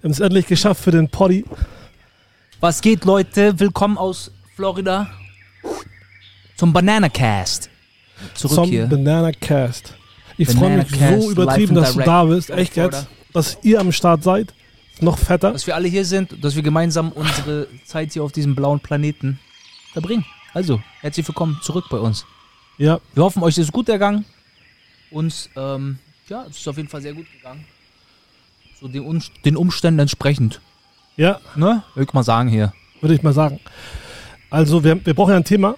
Wir haben es endlich geschafft für den Poddy. Was geht, Leute? Willkommen aus Florida zum Banana Cast. Zurück zum hier. Banana Cast. Ich freue mich Cast, so übertrieben, dass du da bist. Echt jetzt. Dass ihr am Start seid. Noch fetter. Dass wir alle hier sind, dass wir gemeinsam unsere Zeit hier auf diesem blauen Planeten verbringen. Also, herzlich willkommen zurück bei uns. Ja, Wir hoffen, euch ist es gut ergangen. Uns, ähm, ja, es ist auf jeden Fall sehr gut gegangen. So den, den Umständen entsprechend. ja, Ne? Würde ich mal sagen hier. würde ich mal sagen. Also, wir, wir brauchen ja ein Thema.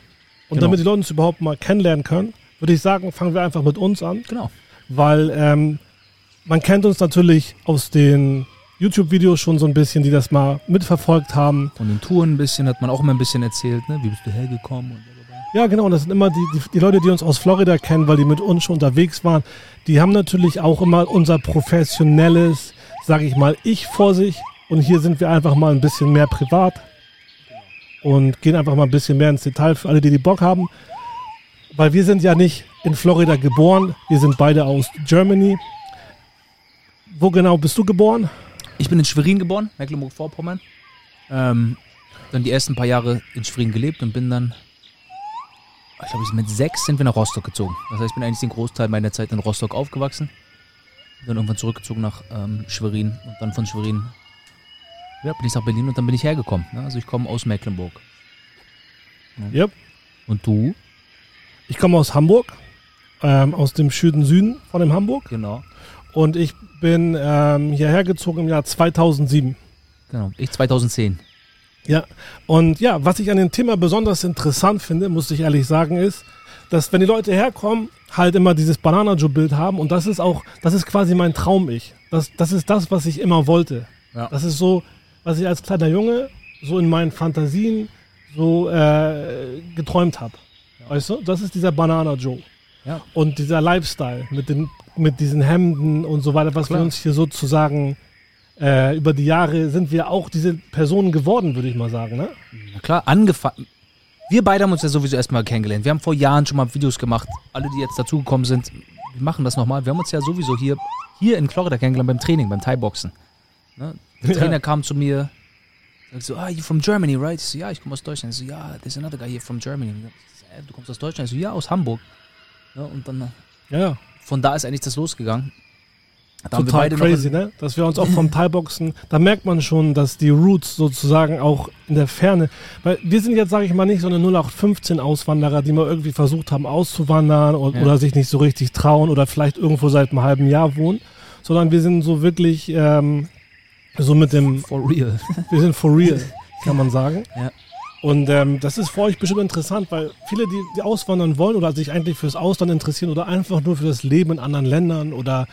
Und Genau. damit die Leute uns überhaupt mal kennenlernen können, würde ich sagen, fangen wir einfach mit uns an. Genau. Weil ähm, man kennt uns natürlich aus den YouTube-Videos schon so ein bisschen, die das mal mitverfolgt haben. Von den Touren ein bisschen hat man auch immer ein bisschen erzählt, ne? Wie bist du hergekommen und. Ja, genau. Und das sind immer die, die, die Leute, die uns aus Florida kennen, weil die mit uns schon unterwegs waren. Die haben natürlich auch immer unser professionelles, sage ich mal, Ich vor sich. Und hier sind wir einfach mal ein bisschen mehr privat und gehen einfach mal ein bisschen mehr ins Detail für alle, die die Bock haben. Weil wir sind ja nicht in Florida geboren. Wir sind beide aus Germany. Wo genau bist du geboren? Ich bin in Schwerin geboren, Mecklenburg-Vorpommern. Ähm, dann die ersten paar Jahre in Schwerin gelebt und bin dann, ich glaube, mit sechs sind wir nach Rostock gezogen. Das heißt, ich bin eigentlich den Großteil meiner Zeit in Rostock aufgewachsen. Dann irgendwann zurückgezogen nach ähm, Schwerin und dann von Schwerin ja, bin ich nach Berlin und dann bin ich hergekommen. Ne? Also ich komme aus Mecklenburg. Yep. Und du? Ich komme aus Hamburg, ähm, aus dem schönen Süden von dem Hamburg. Genau. Und ich bin ähm, hierher gezogen im Jahr 2007. Genau. Ich 2010. Ja, und ja, was ich an dem Thema besonders interessant finde, muss ich ehrlich sagen, ist, dass wenn die Leute herkommen, halt immer dieses Banana-Joe-Bild haben und das ist auch, das ist quasi mein Traum-Ich. Das, das ist das, was ich immer wollte. Ja. Das ist so, was ich als kleiner Junge so in meinen Fantasien so äh, geträumt habe. Weißt du, das ist dieser Banana Joe. Ja. Und dieser Lifestyle mit, den, mit diesen Hemden und so weiter, was Klar. wir uns hier sozusagen äh, über die Jahre sind wir auch diese Personen geworden, würde ich mal sagen. Ne? Na klar, angefangen. Wir beide haben uns ja sowieso erstmal kennengelernt. Wir haben vor Jahren schon mal Videos gemacht. Alle, die jetzt dazugekommen sind, wir machen das nochmal. Wir haben uns ja sowieso hier, hier in Florida kennengelernt beim Training, beim Thai-Boxen. Ne? Der Ja. Trainer kam zu mir, sagt so, ah, you from Germany, right? Ich so, ja, ich komme aus Deutschland. Ich so, ja, there's another guy here from Germany. So, "Äh, Du kommst aus Deutschland? Ich so, ja, aus Hamburg. Ne? Und dann, Ja, ja. von da ist eigentlich das losgegangen. Da Total noch crazy, ne? Dass wir uns auch vom Thai-Boxen, da merkt man schon, dass die Roots sozusagen auch in der Ferne, weil wir sind jetzt, sage ich mal, nicht so eine 0815-Auswanderer, die mal irgendwie versucht haben auszuwandern oder, Ja. oder sich nicht so richtig trauen oder vielleicht irgendwo seit einem halben Jahr wohnen, sondern wir sind so wirklich ähm, so mit dem, For real. wir sind for real, kann man sagen. Ja. Und ähm, das ist für euch bestimmt interessant, weil viele, die, die auswandern wollen oder sich eigentlich fürs Ausland interessieren oder einfach nur für das Leben in anderen Ländern oder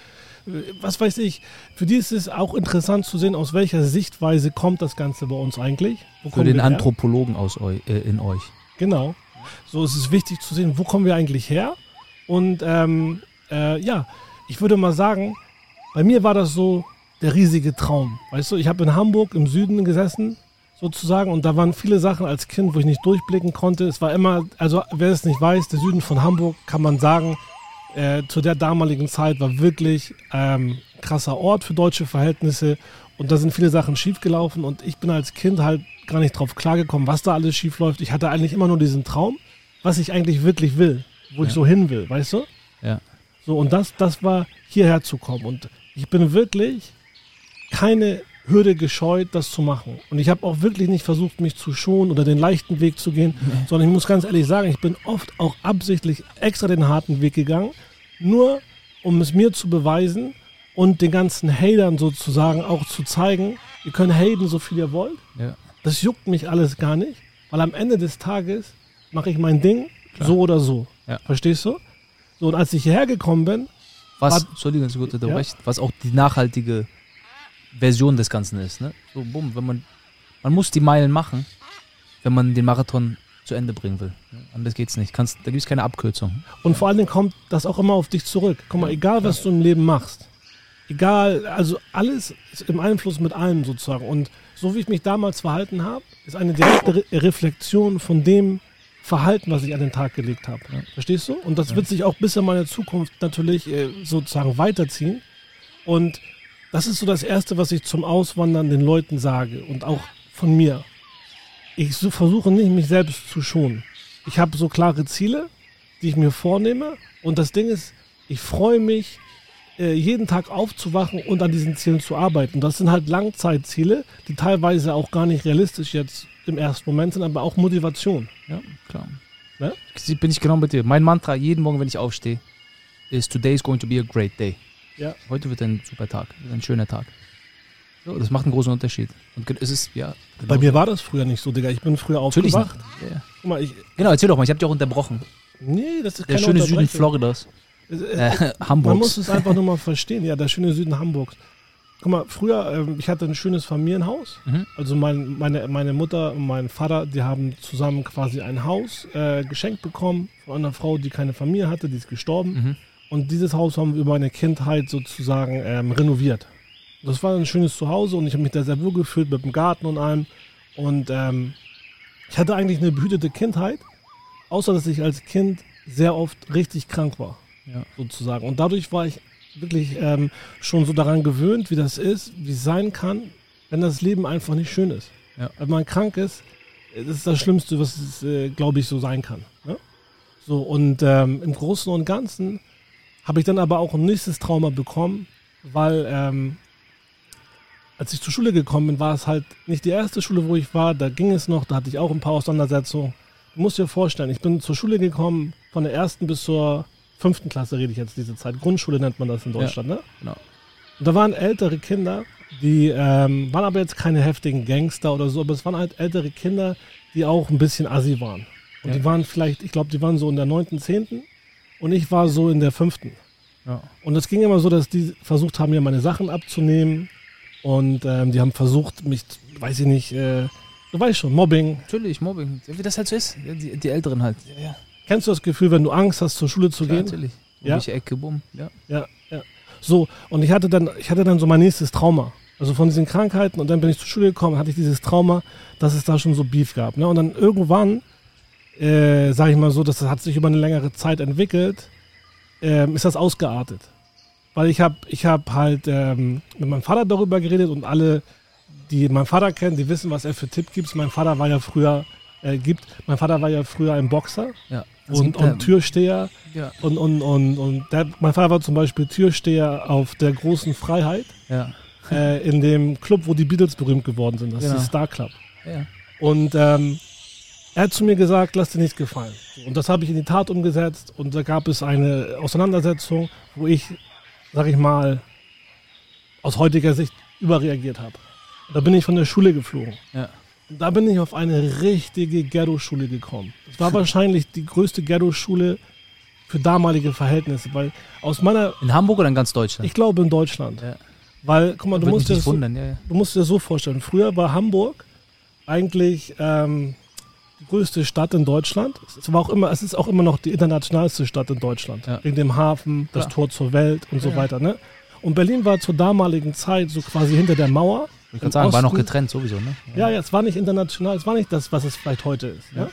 was weiß ich, für die ist es auch interessant zu sehen, aus welcher Sichtweise kommt das Ganze bei uns eigentlich. Wo Für den? Anthropologen aus eu, äh, in euch. Genau. So ist es wichtig zu sehen, wo kommen wir eigentlich her. Und ähm, äh, ja, ich würde mal sagen, bei mir war das so der riesige Traum. Weißt du, ich habe in Hamburg im Süden gesessen, sozusagen, und da waren viele Sachen als Kind, wo ich nicht durchblicken konnte. Es war immer, also wer es nicht weiß, der Süden von Hamburg, kann man sagen, äh, zu der damaligen Zeit war wirklich ähm, krasser Ort für deutsche Verhältnisse. Und da sind viele Sachen schiefgelaufen und ich bin als Kind halt gar nicht drauf klargekommen, was da alles schief läuft. Ich hatte eigentlich immer nur diesen Traum, was ich eigentlich wirklich will, wo ich Ja. so hin will, weißt du? Ja. So, und das, das war hierher zu kommen. Und ich bin wirklich keine Hürde gescheut, das zu machen. Und ich habe auch wirklich nicht versucht, mich zu schonen oder den leichten Weg zu gehen, sondern ich muss ganz ehrlich sagen, ich bin oft auch absichtlich extra den harten Weg gegangen, nur um es mir zu beweisen und den ganzen Hatern sozusagen auch zu zeigen, ihr könnt haten, so viel ihr wollt. Ja. Das juckt mich alles gar nicht, weil am Ende des Tages mache ich mein Ding Klar. so oder so. Ja. Verstehst du? So, und als ich hierher gekommen bin, Was, War- Entschuldigung, gut unterbrechen, was auch die nachhaltige Version des Ganzen ist. Ne? So, bumm, wenn man, man muss die Meilen machen, wenn man den Marathon zu Ende bringen will. Anders geht's nicht. Kannst, da gibt es keine Abkürzung. Und vor allen Dingen kommt das auch immer auf dich zurück. Guck mal, egal was du im Leben machst, egal, also alles ist im Einfluss mit allem sozusagen. Und so wie ich mich damals verhalten habe, ist eine direkte Re Reflexion von dem Verhalten, was ich an den Tag gelegt habe. Verstehst du? Und das wird sich auch bis in meine Zukunft natürlich äh, sozusagen weiterziehen. Und das ist so das Erste, was ich zum Auswandern den Leuten sage und auch von mir. Ich so versuche nicht, mich selbst zu schonen. Ich habe so klare Ziele, die ich mir vornehme. Und das Ding ist, ich freue mich, äh, jeden Tag aufzuwachen und an diesen Zielen zu arbeiten. Das sind halt Langzeitziele, die teilweise auch gar nicht realistisch jetzt im ersten Moment sind, aber auch Motivation. Ja, klar. Ne? Bin ich genau mit dir. Mein Mantra jeden Morgen, wenn ich aufstehe, ist Today is going to be a great day. Ja. Heute wird ein super Tag, ein schöner Tag. So, das macht einen großen Unterschied. Und es ist, ja. Genau, Bei mir war das früher nicht so, Digga. Ich bin früher aufgewacht. Ja. Guck mal, ich, Genau, erzähl doch mal, ich habe dich auch unterbrochen. nee, das ist Der schöne Süden. Floridas. Äh, äh, Äh, Man muss Hamburgs. es einfach nur mal verstehen. Ja, der schöne Süden Hamburgs. Guck mal, früher, ähm, ich hatte ein schönes Familienhaus. Mhm. Also mein, meine, meine Mutter und mein Vater, die haben zusammen quasi ein Haus äh, geschenkt bekommen von einer Frau, die keine Familie hatte, die ist gestorben. Mhm. Und dieses Haus haben wir über meine Kindheit sozusagen ähm, renoviert. Das war ein schönes Zuhause und ich habe mich da sehr wohl gefühlt mit dem Garten und allem. Und ähm, ich hatte eigentlich eine behütete Kindheit, außer dass ich als Kind sehr oft richtig krank war, Ja. sozusagen. Und dadurch war ich wirklich ähm, schon so daran gewöhnt, wie das ist, wie es sein kann, wenn das Leben einfach nicht schön ist. Ja. Wenn man krank ist, das ist das Schlimmste, was es, äh, glaube ich, so sein kann. Ne? So, und ähm, im Großen und Ganzen habe ich dann aber auch ein nächstes Trauma bekommen, weil ähm, als ich zur Schule gekommen bin, war es halt nicht die erste Schule, wo ich war. Da ging es noch, da hatte ich auch ein paar Auseinandersetzungen. Du musst dir vorstellen, ich bin zur Schule gekommen, von der ersten bis zur fünften Klasse rede ich jetzt diese Zeit. Grundschule nennt man das in Deutschland, ne? genau. Und da waren ältere Kinder, die ähm, waren aber jetzt keine heftigen Gangster oder so, aber es waren halt ältere Kinder, die auch ein bisschen assi waren. Und Ja. die waren vielleicht, ich glaube, die waren so in der neunten, zehnten und ich war so in der fünften. Ja. Und es ging immer so, dass die versucht haben, mir meine Sachen abzunehmen. Und ähm, die haben versucht, mich, weiß ich nicht, äh, du weißt schon, Mobbing. Natürlich, Mobbing. Wie das halt so ist. Die, die Älteren halt. Ja, ja. Kennst du das Gefühl, wenn du Angst hast, zur Schule zu Klar, gehen? natürlich. Um Ja. welche Ecke, bumm. Ja. Ja, ja. So, und ich hatte dann, ich hatte dann so mein nächstes Trauma. Also von diesen Krankheiten und dann bin ich zur Schule gekommen, hatte ich dieses Trauma, dass es da schon so Beef gab. Ne? Und dann irgendwann, äh, sage ich mal so, das hat sich über eine längere Zeit entwickelt, ähm, ist das ausgeartet. Weil ich habe ich hab halt ähm, mit meinem Vater darüber geredet und alle, die meinen Vater kennen, die wissen, was er für Tipp gibt. Mein Vater war ja früher, äh, gibt, mein Vater war ja früher ein Boxer ja. Und, und Türsteher. Ja. Und, und, und, und der, mein Vater war zum Beispiel Türsteher auf der großen Freiheit Ja. äh, in dem Club, wo die Beatles berühmt geworden sind. Das ist Genau. die Star Club. Und ähm, er hat zu mir gesagt, lass dir nichts gefallen. Und das habe ich in die Tat umgesetzt. Und da gab es eine Auseinandersetzung, wo ich, sag ich mal, aus heutiger Sicht überreagiert habe. Da bin ich von der Schule geflogen. Ja. Und da bin ich auf eine richtige Ghetto-Schule gekommen. Das war wahrscheinlich die größte Ghetto-Schule für damalige Verhältnisse, weil aus meiner, In Hamburg oder in ganz Deutschland? ich glaube in Deutschland, Ja. weil, guck mal, du musst, dir das so, wundern, ja, du musst dir das so vorstellen, früher war Hamburg eigentlich ähm, größte Stadt in Deutschland. Es war auch immer, es ist auch immer noch die internationalste Stadt in Deutschland. Ja. Wegen dem Hafen, das Klar. Tor zur Welt und so Ja, ja. weiter. Ne? Und Berlin war zur damaligen Zeit so quasi hinter der Mauer. Ich kann sagen, war noch Osten- getrennt sowieso, ne? Ja, ja, es war nicht international, es war nicht das, was es vielleicht heute ist. Ja. Ne?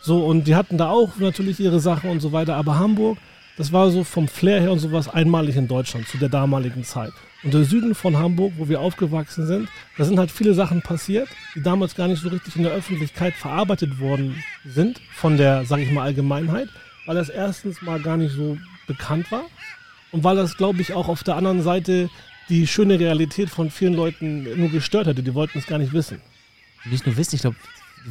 So, und die hatten da auch natürlich ihre Sachen und so weiter, aber Hamburg, das war so vom Flair her und sowas einmalig in Deutschland zu der damaligen Zeit. Und der Süden von Hamburg, wo wir aufgewachsen sind, da sind halt viele Sachen passiert, die damals gar nicht so richtig in der Öffentlichkeit verarbeitet worden sind, von der, sag ich mal, Allgemeinheit, weil das erstens mal gar nicht so bekannt war und weil das, glaube ich, auch auf der anderen Seite die schöne Realität von vielen Leuten nur gestört hätte. Die wollten es gar nicht wissen. Nicht nur wissen, ich glaube,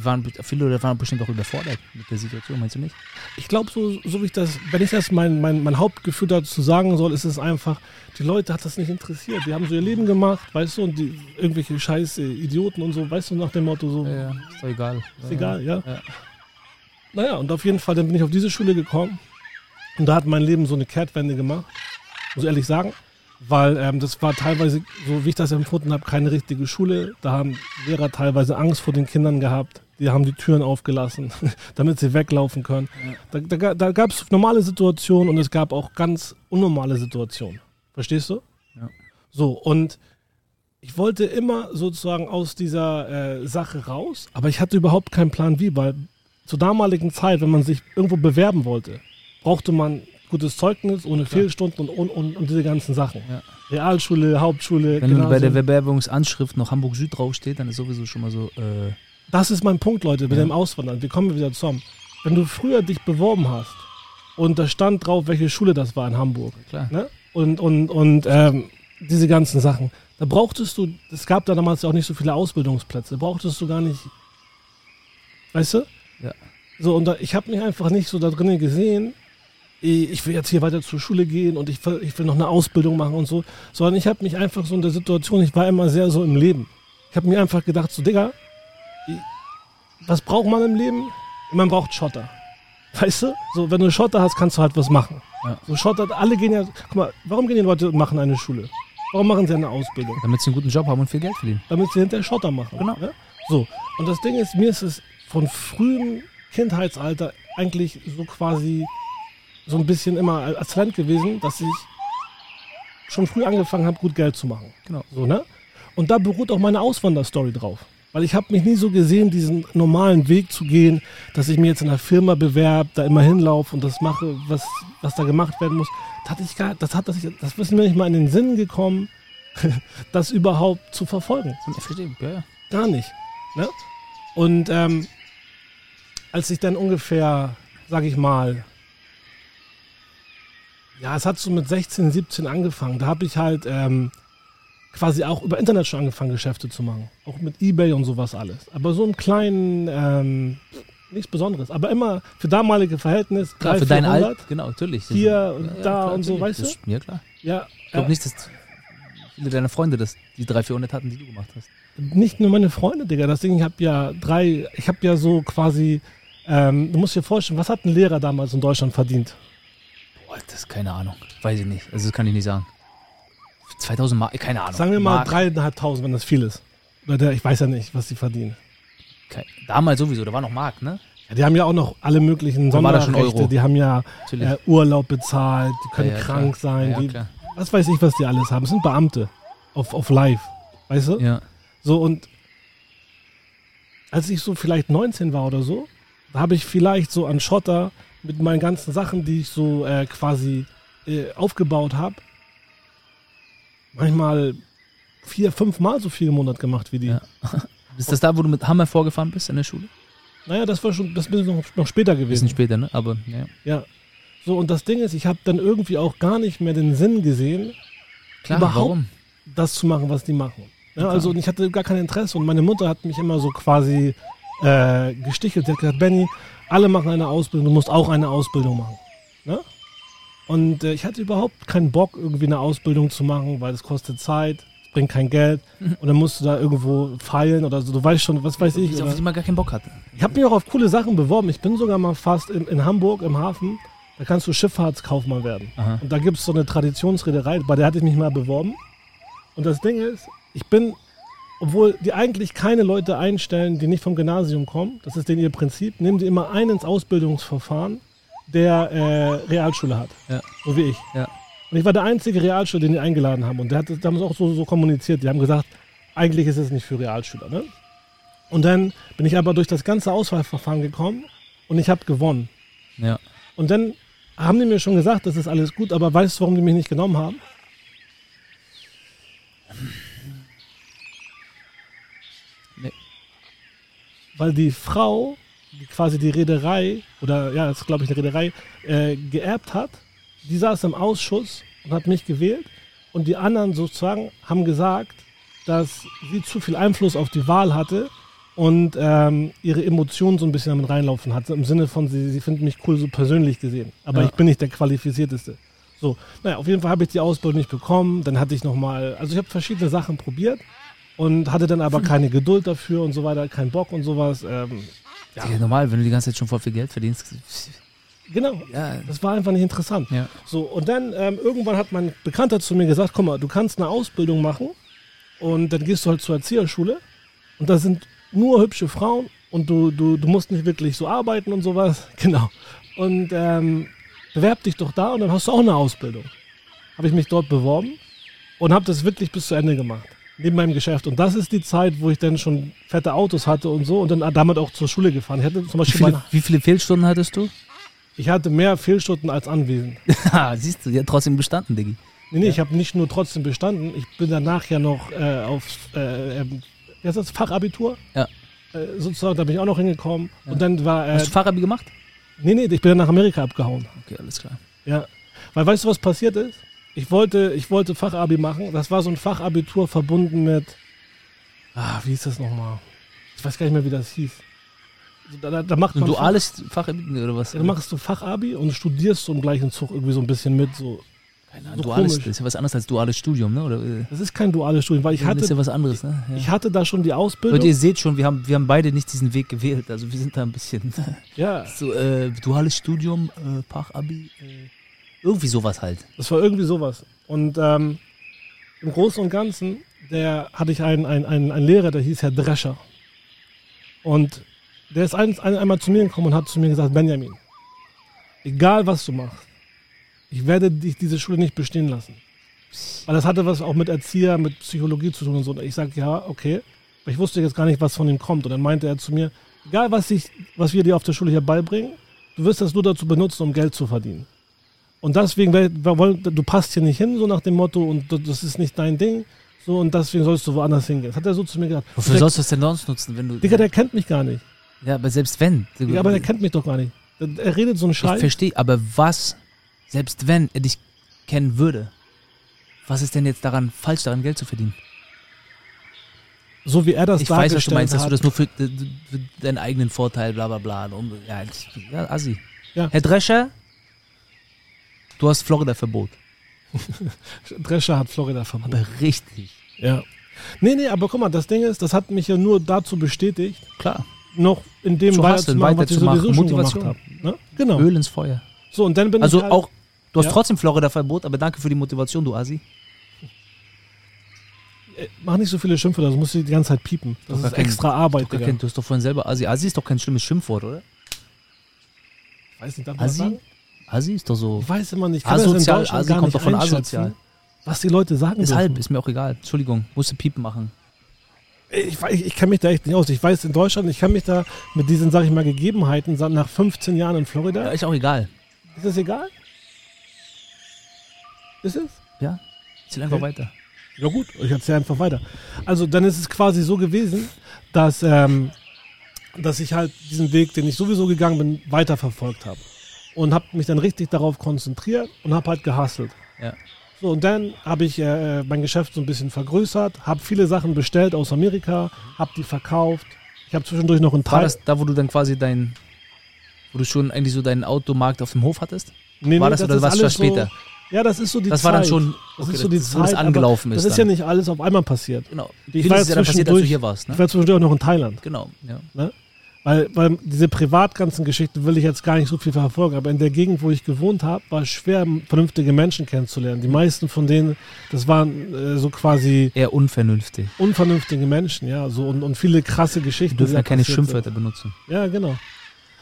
waren, viele Leute waren bestimmt auch überfordert mit der Situation, meinst du nicht? Ich glaube, so, so wie ich das, wenn ich das mein, mein, mein Hauptgefühl dazu sagen soll, ist es einfach, die Leute hat das nicht interessiert. Die haben so ihr Leben gemacht, weißt du, und die irgendwelche scheiß äh, Idioten und so, weißt du, nach dem Motto so, Ja, ja, ist doch egal. ist egal, ja. Ja. Naja, und auf jeden Fall, dann bin ich auf diese Schule gekommen und da hat mein Leben so eine Kehrtwende gemacht, muss ich ehrlich sagen, weil ähm, das war teilweise, so wie ich das empfunden habe, keine richtige Schule. Da haben Lehrer teilweise Angst vor den Kindern gehabt. Die haben die Türen aufgelassen, damit sie weglaufen können. Da, da, da gab es normale Situationen und es gab auch ganz unnormale Situationen. Verstehst du? Ja. So, und ich wollte immer sozusagen aus dieser äh, Sache raus, aber ich hatte überhaupt keinen Plan wie, weil zur damaligen Zeit, wenn man sich irgendwo bewerben wollte, brauchte man gutes Zeugnis, ohne Fehlstunden und, und, und, diese ganzen Sachen. Ja. Realschule, Hauptschule, Wenn bei der. Bewerbungsanschrift noch Hamburg Süd draufsteht, dann ist sowieso schon mal so, äh, Das ist mein Punkt, Leute, mit Ja. dem Auswandern. Wir kommen wieder zusammen. Wenn du früher dich beworben hast und da stand drauf, welche Schule das war in Hamburg, klar. ne? und, und, und ähm, diese ganzen Sachen, da brauchtest du, es gab da damals auch nicht so viele Ausbildungsplätze, brauchtest du gar nicht, weißt du? Ja. So, und da, ich habe mich einfach nicht so da drinnen gesehen, eh, ich will jetzt hier weiter zur Schule gehen und ich will, ich will noch eine Ausbildung machen und so, sondern ich habe mich einfach so in der Situation, ich war immer sehr so im Leben. Ich habe mir einfach gedacht, so Digga, was braucht man im Leben? Man braucht Schotter. Weißt du? So, wenn du Schotter hast, kannst du halt was machen. Ja. So Schotter, alle gehen ja, guck mal, warum gehen die Leute und machen eine Schule? Warum machen sie eine Ausbildung? Damit sie einen guten Job haben und viel Geld verdienen. damit sie hinterher Schotter machen. Genau. Ne? So, und das Ding ist, mir ist es von frühem Kindheitsalter eigentlich so quasi so ein bisschen immer als Talent gewesen, dass ich schon früh angefangen habe, gut Geld zu machen. Genau. So, ne? Und da beruht auch meine Auswanderstory drauf. Weil ich habe mich nie so gesehen, diesen normalen Weg zu gehen, dass ich mir jetzt in einer Firma bewerbe, da immer hinlaufe und das mache, was, was da gemacht werden muss. Das, hatte ich gar, das, hat, das, das ist mir nicht mal in den Sinn gekommen, das überhaupt zu verfolgen. Ich verstehe, ja, ja. Gar nicht. Ne? Und ähm, als ich dann ungefähr, sag ich mal, ja, es hat so mit 16, 17 angefangen. Da habe ich halt ähm, quasi auch über Internet schon angefangen, Geschäfte zu machen. Auch mit Ebay und sowas alles. Aber so im kleinen, ähm, nichts Besonderes. Aber immer für damalige Verhältnis. Klar, 300, für dein 400. Alt, genau, natürlich. hier und da klar, und so, weißt das, Ja, klar. Ja, Ich glaube äh, nicht, dass viele deiner Freunde das, die 300, 400 hatten, die du gemacht hast. nicht nur meine Freunde, Digga. Das Ding, ich habe ja drei, ich habe ja so quasi, ähm, du musst dir vorstellen, was hat ein Lehrer damals in Deutschland verdient? Boah, das ist keine Ahnung. Weiß ich nicht. Also das kann ich nicht sagen. 2000 Mark, keine Ahnung. Sagen wir mal Mark, dreieinhalbtausend, wenn das viel ist. Oder der, ich weiß ja nicht, was die verdienen. kein- Damals sowieso, da war noch Mark, ne? Ja, die haben ja auch noch alle möglichen Sonderrechte. Die haben ja äh, Urlaub bezahlt, die können Ja, krank klar. sein, die, was weiß ich, was die alles haben. Das sind Beamte auf, auf Live, weißt du? Ja. So und als ich so vielleicht 19 war oder so, da habe ich vielleicht so an Schotter mit meinen ganzen Sachen, die ich so äh, quasi äh, aufgebaut habe, manchmal vier, fünf Mal so viel im Monat gemacht wie die. Ja. Ist das da, wo du mit Hammer vorgefahren bist in der Schule? Naja, das war schon, das ist noch, noch später Bisschen gewesen. später, ne? Aber ja. Ja. So, und das Ding ist, ich habe dann irgendwie auch gar nicht mehr den Sinn gesehen, Klar, Überhaupt warum? das zu machen, was die machen. Ja, also und ich hatte gar kein Interesse und meine Mutter hat mich immer so quasi äh, gestichelt. Sie hat gesagt, Benny, alle machen eine Ausbildung, du musst auch eine Ausbildung machen. Ne? Und äh, ich hatte überhaupt keinen Bock, irgendwie eine Ausbildung zu machen, weil es kostet Zeit, es bringt kein Geld und dann musst du da irgendwo feilen oder so. Du weißt schon, was weiß ich. Ich, auf gar keinen Bock hatte. ich habe mich auch auf coole Sachen beworben. Ich bin sogar mal fast in, in Hamburg im Hafen. Da kannst du Schifffahrtskaufmann werden. Aha. Und da gibt es so eine Traditionsreederei, bei der hatte ich mich mal beworben. Und das Ding ist, ich bin, obwohl die eigentlich keine Leute einstellen, die nicht vom Gymnasium kommen, das ist denen ihr Prinzip, nehmen die immer einen ins Ausbildungsverfahren, der äh, Realschule hat. Ja. So wie ich. Ja. Und ich war der einzige Realschüler, den die eingeladen haben. Und der hat damals auch so, so kommuniziert. Die haben gesagt, eigentlich ist es nicht für Realschüler. Ne? Und dann bin ich aber durch das ganze Auswahlverfahren gekommen und ich habe gewonnen. Ja. Und dann haben die mir schon gesagt, das ist alles gut, aber weißt du, warum die mich nicht genommen haben? Nee. Weil die Frau, quasi die Reederei, oder ja, das ist glaube ich eine Reederei, äh, geerbt hat, die saß im Ausschuss und hat mich gewählt. Und die anderen sozusagen haben gesagt, dass sie zu viel Einfluss auf die Wahl hatte und ähm, ihre Emotionen so ein bisschen damit reinlaufen hatte. Im Sinne von, sie, sie finden mich cool so persönlich gesehen. Aber Ja. ich bin nicht der Qualifizierteste. So, naja, auf jeden Fall habe ich die Ausbildung nicht bekommen. Dann hatte ich nochmal, also ich habe verschiedene Sachen probiert und hatte dann aber keine Geduld dafür und so weiter, keinen Bock und sowas. Ähm, ja, Ja. normal, wenn du die ganze Zeit schon voll viel Geld verdienst. genau. Ja. Das war einfach nicht interessant. Ja. So, und dann ähm, irgendwann hat mein Bekannter zu mir gesagt, guck mal, du kannst eine Ausbildung machen und dann gehst du halt zur Erzieherschule und da sind nur hübsche Frauen und du, du, du musst nicht wirklich so arbeiten und sowas. Genau. Und ähm, bewerb dich doch da und dann hast du auch eine Ausbildung. Habe ich mich dort beworben und habe das wirklich bis zu Ende gemacht. Neben meinem Geschäft. Und das ist die Zeit, wo ich dann schon fette Autos hatte und so und dann damit auch zur Schule gefahren. Ich hatte zum Wie Beispiel viele, mein, wie viele Fehlstunden hattest du? Ich hatte mehr Fehlstunden als Anwesen. Ha, Siehst du, die hat trotzdem bestanden, Diggi. Nee, nee, ich habe nicht nur trotzdem bestanden, ich bin danach ja noch äh, aufs äh, ähm, wie heißt das, Fachabitur. Ja. Äh, sozusagen, da bin ich auch noch hingekommen. Und dann war, äh, Hast du Fachabi gemacht? nee, nee, ich bin dann nach Amerika abgehauen. Okay, alles klar. Ja. Weil weißt du, was passiert ist? Ich wollte, ich wollte Fachabi machen. Das war so ein Fachabitur verbunden mit, ah, wie hieß das nochmal? Ich weiß gar nicht mehr, wie das hieß. Da, da, da macht Ein man duales Fachabi oder was? Fach, da machst du Fachabi und studierst so im gleichen Zug irgendwie so ein bisschen mit. So. Keine Ahnung, so duales, komisch. das ist ja was anderes als duales Studium, ne? Oder, äh, Das ist kein duales Studium, weil ich das ist hatte, ja was anderes, ne? Ja. ich hatte da schon die Ausbildung. Leute, ihr seht schon, wir haben, wir haben beide nicht diesen Weg gewählt. Also wir sind da ein bisschen ja, so äh, duales Studium, äh, Fachabi, äh, irgendwie sowas halt. das war irgendwie sowas. Und ähm, im Großen und Ganzen, der hatte ich einen, einen, einen, einen Lehrer, der hieß Herr Drescher. Und der ist ein, ein, einmal zu mir gekommen und hat zu mir gesagt, Benjamin, egal was du machst, ich werde dich diese Schule nicht bestehen lassen. Weil das hatte was auch mit Erzieher, mit Psychologie zu tun und so. Und ich sage, ja, okay. Aber ich wusste jetzt gar nicht, was von ihm kommt. Und dann meinte er zu mir, egal was, ich, was wir dir auf der Schule hier beibringen, du wirst das nur dazu benutzen, um Geld zu verdienen. Und deswegen, wir wir wollen, du passt hier nicht hin, so nach dem Motto, und das ist nicht dein Ding. So, und deswegen sollst du woanders hingehen. Das hat er so zu mir gesagt. Wofür der, sollst du das denn sonst nutzen, wenn du. Digga, der kennt mich gar nicht. ja, aber selbst wenn. Ja, aber der kennt mich doch gar nicht. Er redet so einen Ich Scheiß. verstehe, aber was, selbst wenn er dich kennen würde, was ist denn jetzt daran falsch daran, Geld zu verdienen? So wie er das ich weiß, was du meinst, dass du hat. das nur für, für deinen eigenen Vorteil, bla bla bla. Und, ja, ich- ja, Assi. Ja. Herr Drescher, du hast Florida-Verbot. Drescher hat Florida verboten. Aber richtig. Ja. Nee, nee, aber guck mal, das Ding ist, das hat mich ja nur dazu bestätigt, Klar. noch in dem Zu weiterzumachen, was ich sowieso schon Motivation. gemacht habe. Ne? Genau. Öl ins Feuer. So, und dann bin Also ich halt, auch, du hast Ja. trotzdem Florida-Verbot, aber danke für die Motivation, du Assi. äh, mach nicht so viele Schimpfe, das musst du die ganze Zeit piepen. Das Doch ist kein- extra Arbeit, Digga. kennt, du hast doch vorhin selber Assi. Assi ist doch kein schlimmes Schimpfwort, oder? Ich weiß nicht, darf man das Assi ist doch so. Ich weiß immer nicht. Ich kann das in Asozial, Assi gar kommt doch von asozial. Was die Leute sagen Ist dürfen. halb, ist mir auch egal. Entschuldigung, musste Piepen machen. Ich, weiß- ich, ich kenne mich da echt nicht aus. Ich weiß in Deutschland, ich kann mich da mit diesen, sag ich mal, Gegebenheiten nach 15 Jahren in Florida. Ja, ist auch egal. Ist das egal? Ist es? Ja, erzähl einfach Okay. weiter. Ja gut, ich erzähle einfach weiter. Also dann ist es quasi so gewesen, dass, ähm, dass ich halt diesen Weg, den ich sowieso gegangen bin, weiterverfolgt habe. Und habe mich dann richtig darauf konzentriert und habe halt gehustelt. Ja. So, und dann habe ich äh, mein Geschäft so ein bisschen vergrößert, habe viele Sachen bestellt aus Amerika, habe die verkauft. Ich habe zwischendurch noch einen War Teil. das da, wo du dann quasi dein, wo du schon eigentlich so deinen Automarkt auf dem Hof hattest? Nee, war nee, das oder ist was alles später? So, ja, das ist so die Das Zeit. war dann schon, Das okay, ist so die das Zeit, angelaufen aber ist. Das ist dann. ja nicht alles auf einmal passiert. Genau. Ich Vieles war ist ja dann passiert, als du hier warst, Ich ne? war zwischendurch auch noch in Thailand. Genau, ja. Weil, weil diese privat ganzen Geschichten will ich jetzt gar nicht so viel verfolgen, aber in der Gegend, wo ich gewohnt habe, war es schwer, vernünftige Menschen kennenzulernen. Die meisten von denen, das waren äh, so quasi Eher unvernünftig. unvernünftige Menschen, ja, so und, und viele krasse Geschichten. dürfen die ja da keine Schimpfwörter benutzen. Sind. Ja, genau.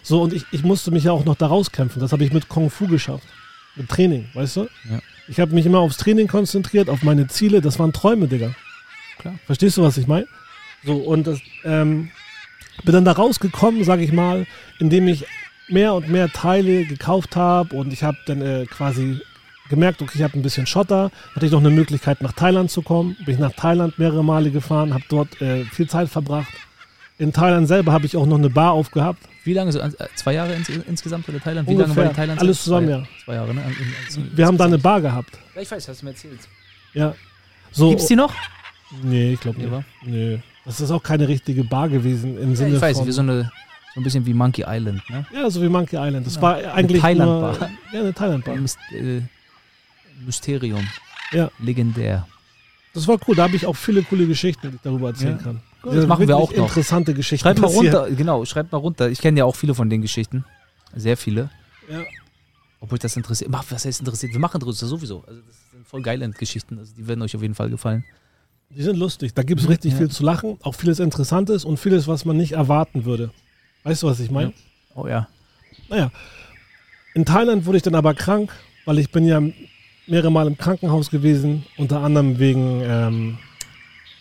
So, und ich, ich musste mich ja auch noch da rauskämpfen. Das habe ich mit Kung Fu geschafft. Mit Training, weißt du? Ja. Ich habe mich immer aufs Training konzentriert, auf meine Ziele. Das waren Träume, Digga. Klar. Verstehst du, was ich meine? So, und das, ähm, bin dann da rausgekommen, sage ich mal, indem ich mehr und mehr Teile gekauft habe und ich habe dann äh, quasi gemerkt, okay, ich habe ein bisschen Schotter, hatte ich noch eine Möglichkeit nach Thailand zu kommen, bin ich nach Thailand mehrere Male gefahren, habe dort äh, viel Zeit verbracht. In Thailand selber habe ich auch noch eine Bar aufgehabt. Wie lange? So, äh, zwei Jahre ins, insgesamt oder Thailand? Wie lange Ungefähr. war die Thailand? Alles zusammen, zwei, ja. Zwei Jahre, ne? In- in- Wir haben da eine Bar gehabt. Ja, ich weiß, hast du mir erzählt. Ja. So, Gibt's die noch? Nee, ich glaube nicht. Nee. Das ist auch keine richtige Bar gewesen im Ja, Sinne ich weiß, von. wie so eine, so ein bisschen wie Monkey Island, ne? ja, so wie Monkey Island. Das Ja. war eigentlich Thailand-Bar. nur, ja, eine Thailand-Bar. Ein Myst äh, Mysterium. Ja. Legendär. Das war cool. Da habe ich auch viele coole Geschichten, die ich darüber erzählen Ja. kann. Das machen wir auch noch. Interessante Geschichten. Schreibt mal runter, genau, schreibt mal runter. Ich kenne ja auch viele von den Geschichten. Sehr viele. Ja. Obwohl das interessiert. Was heißt interessiert? Wir machen das sowieso. Also das sind voll geile Geschichten. Also die werden euch auf jeden Fall gefallen. Die sind lustig. Da gibt es richtig Ja. viel zu lachen. Auch vieles Interessantes und vieles, was man nicht erwarten würde. Weißt du, was ich meine? Oh ja. Naja. In Thailand wurde ich dann aber krank, weil ich bin ja mehrere Mal im Krankenhaus gewesen. Unter anderem wegen, ähm,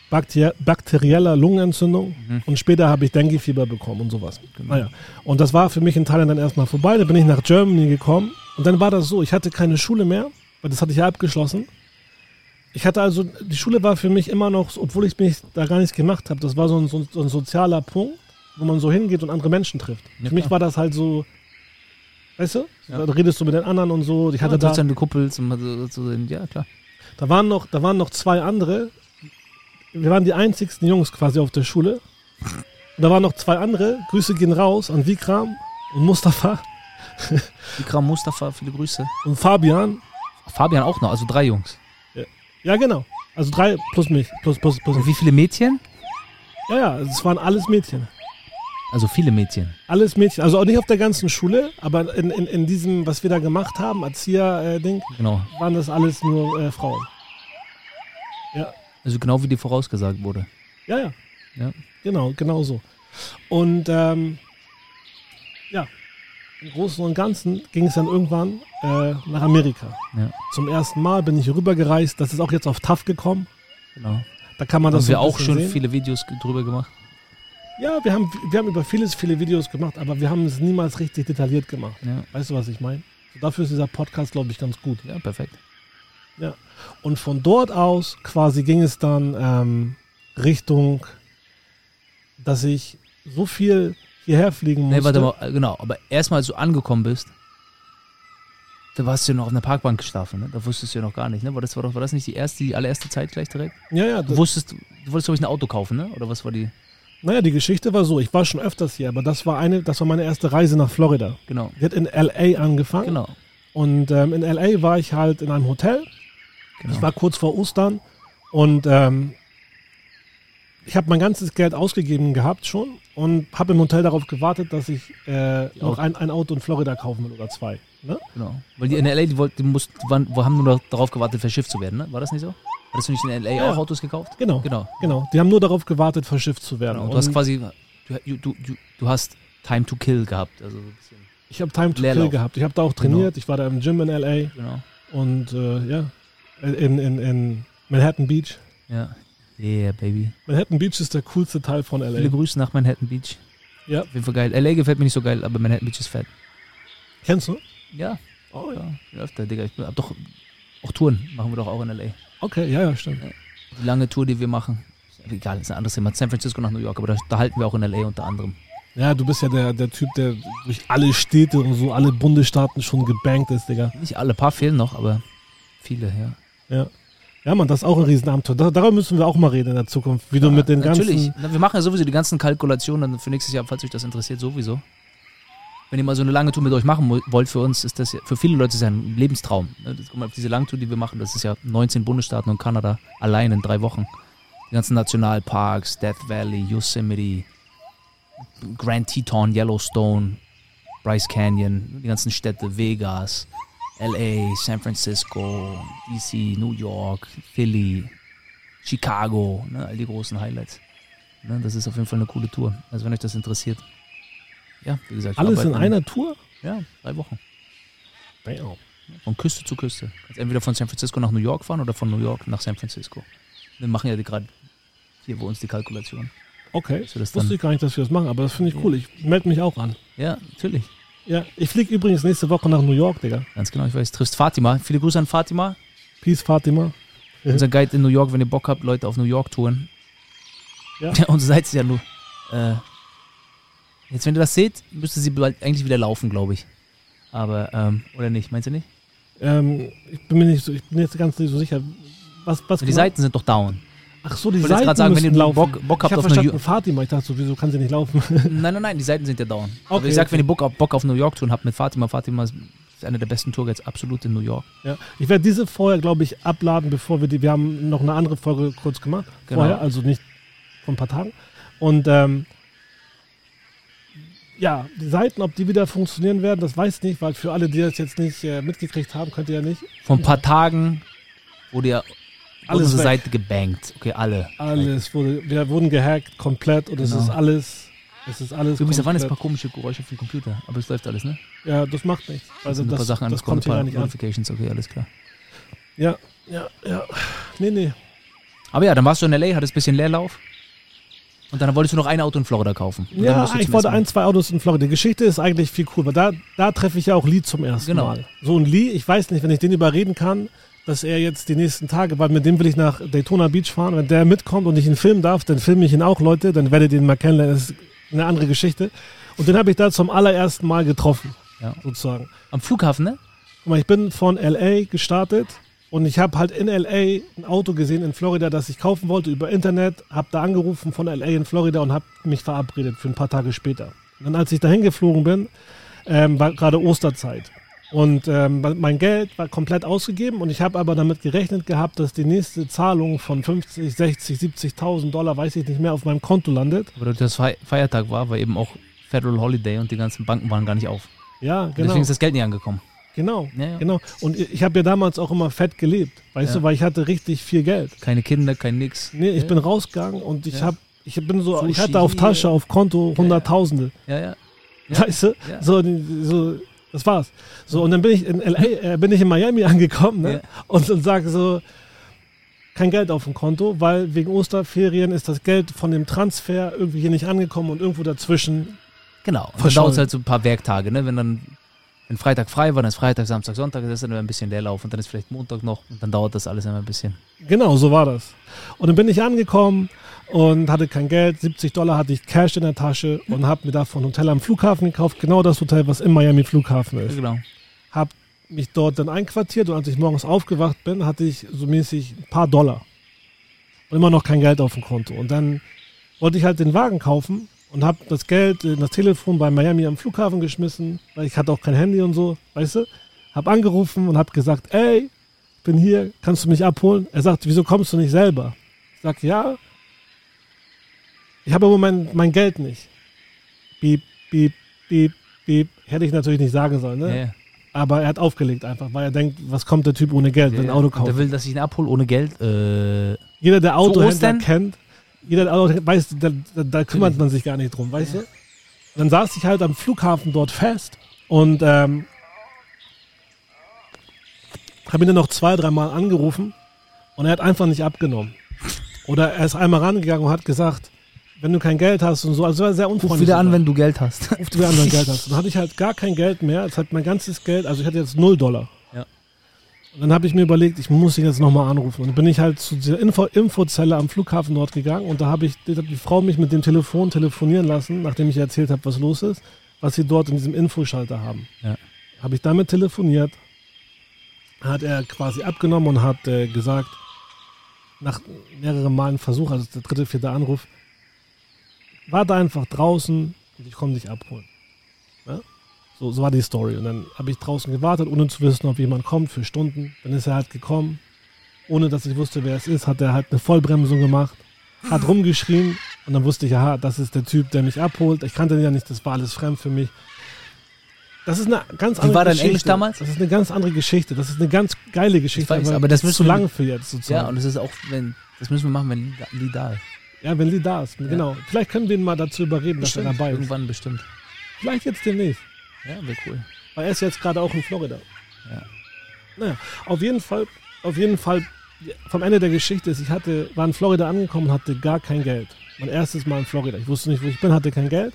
bakter bakterieller Lungenentzündung Mhm. und später habe ich Dengue-Fieber bekommen und sowas. Genau. Naja. Und das war für mich in Thailand dann erstmal vorbei. Da bin ich nach Germany gekommen und dann war das so, ich hatte keine Schule mehr, weil das hatte ich ja abgeschlossen. Ich hatte also, die Schule war für mich immer noch, obwohl ich mich da gar nichts gemacht habe, das war so ein, so, ein- so ein sozialer Punkt, wo man so hingeht und andere Menschen trifft. Ja, für mich war das halt so, weißt du, Ja. da redest du mit den anderen und so. Ich hatte ja, da, dann Kuppels und so, so, ja klar. da waren noch, da waren noch zwei andere. Wir waren die einzigsten Jungs quasi auf der Schule. Und da waren noch zwei andere. Grüße gehen raus an Vikram und Mustafa Ikram Mustafa, viele Grüße. und Fabian. Fabian auch noch, also drei Jungs. Ja, genau. Also drei plus mich. Plus, plus, plus. Und wie viele Mädchen? Ja, ja, es waren alles Mädchen. Also viele Mädchen. Alles Mädchen. Also auch nicht auf der ganzen Schule, aber in, in, in diesem, was wir da gemacht haben, Erzieher-Ding, Genau. waren das alles nur äh, Frauen. Also genau wie dir vorausgesagt wurde. Ja, ja. Ja. Genau, genau so. Und ähm, ja, im Großen und Ganzen ging es dann irgendwann äh, nach Amerika. Ja. Zum ersten Mal bin ich rübergereist. Das ist auch jetzt auf TAF gekommen. Genau. Da kann man Da das haben wir auch schon sehen. viele Videos drüber gemacht. Ja, wir haben, wir haben über vieles viele Videos gemacht, aber wir haben es niemals richtig detailliert gemacht. Ja, Weißt du, was ich meine? So, dafür ist dieser Podcast, glaube ich, ganz gut. ja perfekt. Und von dort aus quasi ging es dann ähm, Richtung, dass ich so viel hierher fliegen musste. Nee, warte mal, genau. Aber erstmal, als du angekommen bist, da warst du ja noch auf einer Parkbank geschlafen, ne? Da wusstest du ja noch gar nicht, ne? War das, war, war das nicht die erste, die allererste Zeit gleich direkt? Ja, ja. Du wusstest, du wolltest, glaube ich, ein Auto kaufen, ne? Oder was war die? naja, die Geschichte war so. Ich war schon öfters hier, aber das war eine, das war meine erste Reise nach Florida. Genau. Die hat in LA angefangen. Genau. Und ähm, in LA war ich halt in einem Hotel. genau. Ich war kurz vor Ostern und ähm, ich habe mein ganzes Geld ausgegeben gehabt schon und habe im Hotel darauf gewartet, dass ich äh, noch ein, ein Auto in Florida kaufen will oder zwei. Ne? genau. Weil die in L.A., die, wollten, die mussten, die waren, haben nur noch darauf gewartet, verschifft zu werden, ne? War das nicht so? Hattest du nicht in L.A. Ja. auch Autos gekauft? Genau, Genau. genau. Die haben nur darauf gewartet, verschifft zu werden. genau. Du hast Und quasi, du, du, du, du hast Time to Kill gehabt. Also ich habe Time to Leerlauf. Kill gehabt. Ich habe da auch trainiert. Ich war da im Gym in LA Genau. und äh, ja, in, in, in Manhattan Beach. Ja. Yeah, baby. Manhattan Beach ist der coolste Teil von Viele LA. Grüße nach Manhattan Beach. Ja. Auf jeden Fall geil. L.A. gefällt mir nicht so geil, aber Manhattan Beach ist fett. Kennst du? Ja, Oh, ja. ja. Öfter, Digga. Ich hab doch auch Touren machen wir doch auch in L.A. Okay, ja, ja, stimmt. Die lange Tour, die wir machen. Ist egal, ist ein anderes Thema. San Francisco nach New York, aber da, da halten wir auch in L.A. unter anderem. Ja, du bist ja der, der Typ, der durch alle Städte und so alle Bundesstaaten schon gebankt ist, Digga. Nicht alle, paar fehlen noch, aber viele, ja. Ja. Ja, Mann, das ist auch ein Riesenabenteuer. Da, darüber müssen wir auch mal reden in der Zukunft, wie du mit den Natürlich. ganzen. Na, Wir machen ja sowieso die ganzen Kalkulationen für nächstes Jahr, falls euch das interessiert, sowieso. Wenn ihr mal so eine lange Tour mit euch machen wollt, für uns ist das ja, für viele Leute ist ja ein Lebenstraum. ne? Guck mal, diese lange Tour, die wir machen, das ist ja 19 Bundesstaaten und Kanada allein in drei Wochen. Die ganzen Nationalparks, Death Valley, Yosemite, Grand Teton, Yellowstone, Bryce Canyon, die ganzen Städte, Vegas, LA, San Francisco, DC, New York, Philly, Chicago, ne, all die großen Highlights. Ne, das ist auf jeden Fall eine coole Tour. Also wenn euch das interessiert. Ja, wie gesagt. Alles in einer Tour? Ja, drei Wochen. Damn. Von Küste zu Küste. Kannst entweder von San Francisco nach New York fahren oder von New York nach San Francisco. Wir machen ja die gerade hier bei uns die Kalkulation. Okay. Das Wusste ich gar nicht, dass wir das machen, aber das finde ich cool. Ich melde mich auch an. ja, natürlich. Ja, ich fliege übrigens nächste Woche nach New York, Digga. Ganz genau, ich weiß. Triffst Fatima. Viele Grüße an Fatima. Peace, Fatima. Ja. Unser Guide in New York, wenn ihr Bock habt, Leute auf New York touren. Ja. unsere Seite ist ja nur. Äh, jetzt, wenn ihr das seht, müsste sie bald eigentlich wieder laufen, glaube ich. Aber, ähm, oder nicht? Meinst du nicht? Ähm, ich bin mir nicht so, ich bin jetzt ganz nicht so sicher. Was, was Die genau? Seiten sind doch down. Ach so, die Ich Seiten gerade sagen, wenn ihr laufen. Bock, Bock ich habt habe auf New York. Fatima. Ich dachte so, wieso kann sie nicht laufen? Nein, nein, nein, die Seiten sind ja down. Aber Okay, ich sag, okay. wenn ihr Bock auf, Bock auf New York touren habt mit Fatima, Fatima ist einer der besten Tourguides absolut in New York. ja. Ich werde diese vorher, glaube ich, abladen, bevor wir die. Wir haben noch eine andere Folge kurz gemacht. Genau. Vorher, also nicht vor ein paar Tagen. Und ähm, ja, die Seiten, ob die wieder funktionieren werden, das weiß ich nicht, weil für alle, die das jetzt nicht äh, mitgekriegt haben, könnt ihr ja nicht. Vor ein paar Tagen wurde ja Alles unsere weg. Seite gebankt. Okay, alle. Alles wurde, wir wurden gehackt komplett und es Genau. ist alles, es ist alles. Übrigens, da waren jetzt ein paar komische Geräusche vom Computer, aber es läuft alles, ne? Ja, das macht nichts. Es Also sind ein paar das, Sachen das kommt hier paar nicht an. Notifications, okay, alles klar. Ja, ja, ja. Nee, nee. Aber ja, dann warst du in L.A., hattest ein bisschen Leerlauf. Und dann wolltest du noch ein Auto in Florida kaufen. Und Ja, ich wollte ein, zwei Autos in Florida. Die Geschichte ist eigentlich viel cool, weil da, da treffe ich ja auch Lee zum ersten Genau. Mal. So ein Lee, ich weiß nicht, wenn ich den überreden kann, dass er jetzt die nächsten Tage, weil mit dem will ich nach Daytona Beach fahren, wenn der mitkommt und ich ihn filmen darf, dann filme ich ihn auch, Leute, dann werdet ihr ihn mal kennenlernen. Das ist eine andere Geschichte. Und den habe ich da zum allerersten Mal getroffen, Ja. sozusagen. Am Flughafen, ne? Guck mal, ich bin von LA gestartet und ich habe halt in LA ein Auto gesehen in Florida, das ich kaufen wollte über Internet, habe da angerufen von LA in Florida und habe mich verabredet für ein paar Tage später. Und dann, als ich dahin geflogen bin, ähm, war gerade Osterzeit. Und ähm, mein Geld war komplett ausgegeben und ich habe aber damit gerechnet gehabt, dass die nächste Zahlung von 50, 60, 70.000 Dollar, weiß ich nicht mehr, auf meinem Konto landet. Aber das Fe- Feiertag war, war eben auch Federal Holiday und die ganzen Banken waren gar nicht auf. Ja, Und genau. Deswegen ist das Geld nicht angekommen. Genau, Ja, ja. genau. Und ich habe ja damals auch immer fett gelebt, weißt Ja. du, weil ich hatte richtig viel Geld. Keine Kinder, kein nix. Nee, ich bin rausgegangen und ich Ja. hab, ich bin so, ich Sushi hatte auf. Tasche, auf Konto Hunderttausende, Ja, ja. Weißt du? So, so, das war's. So, und dann bin ich in LA, äh, bin ich in Miami angekommen, ne? Ja. Und, und sage so, kein Geld auf dem Konto, weil wegen Osterferien ist das Geld von dem Transfer irgendwie hier nicht angekommen und irgendwo dazwischen. Genau. Und dann dauert es halt so ein paar Werktage, ne? Wenn dann wenn Freitag frei war, dann ist Freitag, Samstag, Sonntag, das ist dann ein bisschen Leerlauf und dann ist vielleicht Montag noch und dann dauert das alles immer ein bisschen. Genau, so war das. Und dann bin ich angekommen und hatte kein Geld. 70 Dollar hatte ich Cash in der Tasche und habe mir davon ein Hotel am Flughafen gekauft. Genau das Hotel, was im Miami Flughafen ist. Genau. habe mich dort dann einquartiert und als ich morgens aufgewacht bin, hatte ich so mäßig ein paar Dollar. Und immer noch kein Geld auf dem Konto. Und dann wollte ich halt den Wagen kaufen und habe das Geld in das Telefon bei Miami am Flughafen geschmissen, weil ich hatte auch kein Handy und so, weißt du? Hab angerufen und hab gesagt, ey, ich bin hier, kannst du mich abholen? Er sagt, wieso kommst du nicht selber? Ich sag, ja, ich habe aber mein, mein Geld nicht. Piep, piep, piep, piep. Hätte ich natürlich nicht sagen sollen, ne? Ja. Aber er hat aufgelegt einfach, weil er denkt, was kommt der Typ ohne Geld, wenn ein Auto kauft. Der will, dass ich ihn abhole ohne Geld. Äh, Jeder, der Autohändler kennt, jeder, der Auto weiß, da, da, da kümmert man sich gar nicht drum, weißt du? Dann saß ich halt am Flughafen dort fest und ähm, habe ihn dann noch zwei, dreimal angerufen und er hat einfach nicht abgenommen. Oder er ist einmal rangegangen und hat gesagt, wenn du kein Geld hast und so, also war sehr ruf unfreundlich. wieder an, wenn du Geld hast. Ruf wieder an, wenn du Geld hast. Dann hatte ich halt gar kein Geld mehr. Jetzt hat mein ganzes Geld, also ich hatte jetzt 0 Dollar. Und dann habe ich mir überlegt, ich muss ihn jetzt nochmal anrufen. Und dann bin ich halt zu dieser Info Infozelle am Flughafen dort gegangen und da habe ich da hat die Frau mich mit dem Telefon telefonieren lassen, nachdem ich erzählt habe, was los ist, was sie dort in diesem Infoschalter haben. Ja. Habe ich damit telefoniert, hat er quasi abgenommen und hat äh, gesagt, nach mehreren Malen Versuch, also der dritte, vierte Anruf, warte einfach draußen und ich komme dich abholen. Ja? So, so war die Story. Und dann habe ich draußen gewartet, ohne zu wissen, ob jemand kommt für Stunden. Dann ist er halt gekommen. Ohne dass ich wusste, wer es ist, hat er halt eine Vollbremsung gemacht, hat rumgeschrien und dann wusste ich, aha, das ist der Typ, der mich abholt. Ich kannte ihn ja nicht, das war alles fremd für mich. Das ist eine ganz andere war dein Geschichte. Englisch damals? Das ist eine ganz andere Geschichte. Das ist eine ganz geile Geschichte. weiß, aber das ist zu lang für jetzt sozusagen. Ja, und es ist auch, wenn, das müssen wir machen, wenn Lee da- ist. Ja, wenn Lee da ist, genau. Vielleicht können wir ihn mal dazu überreden, dass er Bestimmt, dabei ist. Irgendwann bestimmt. Vielleicht jetzt demnächst. Ja, wäre cool. Weil er ist jetzt gerade auch in Florida. Ja. Naja, auf jeden Fall, auf jeden Fall, vom Ende der Geschichte ist, ich hatte, war in Florida angekommen und hatte gar kein Geld. Mein erstes Mal in Florida. Ich wusste nicht, wo ich bin, hatte kein Geld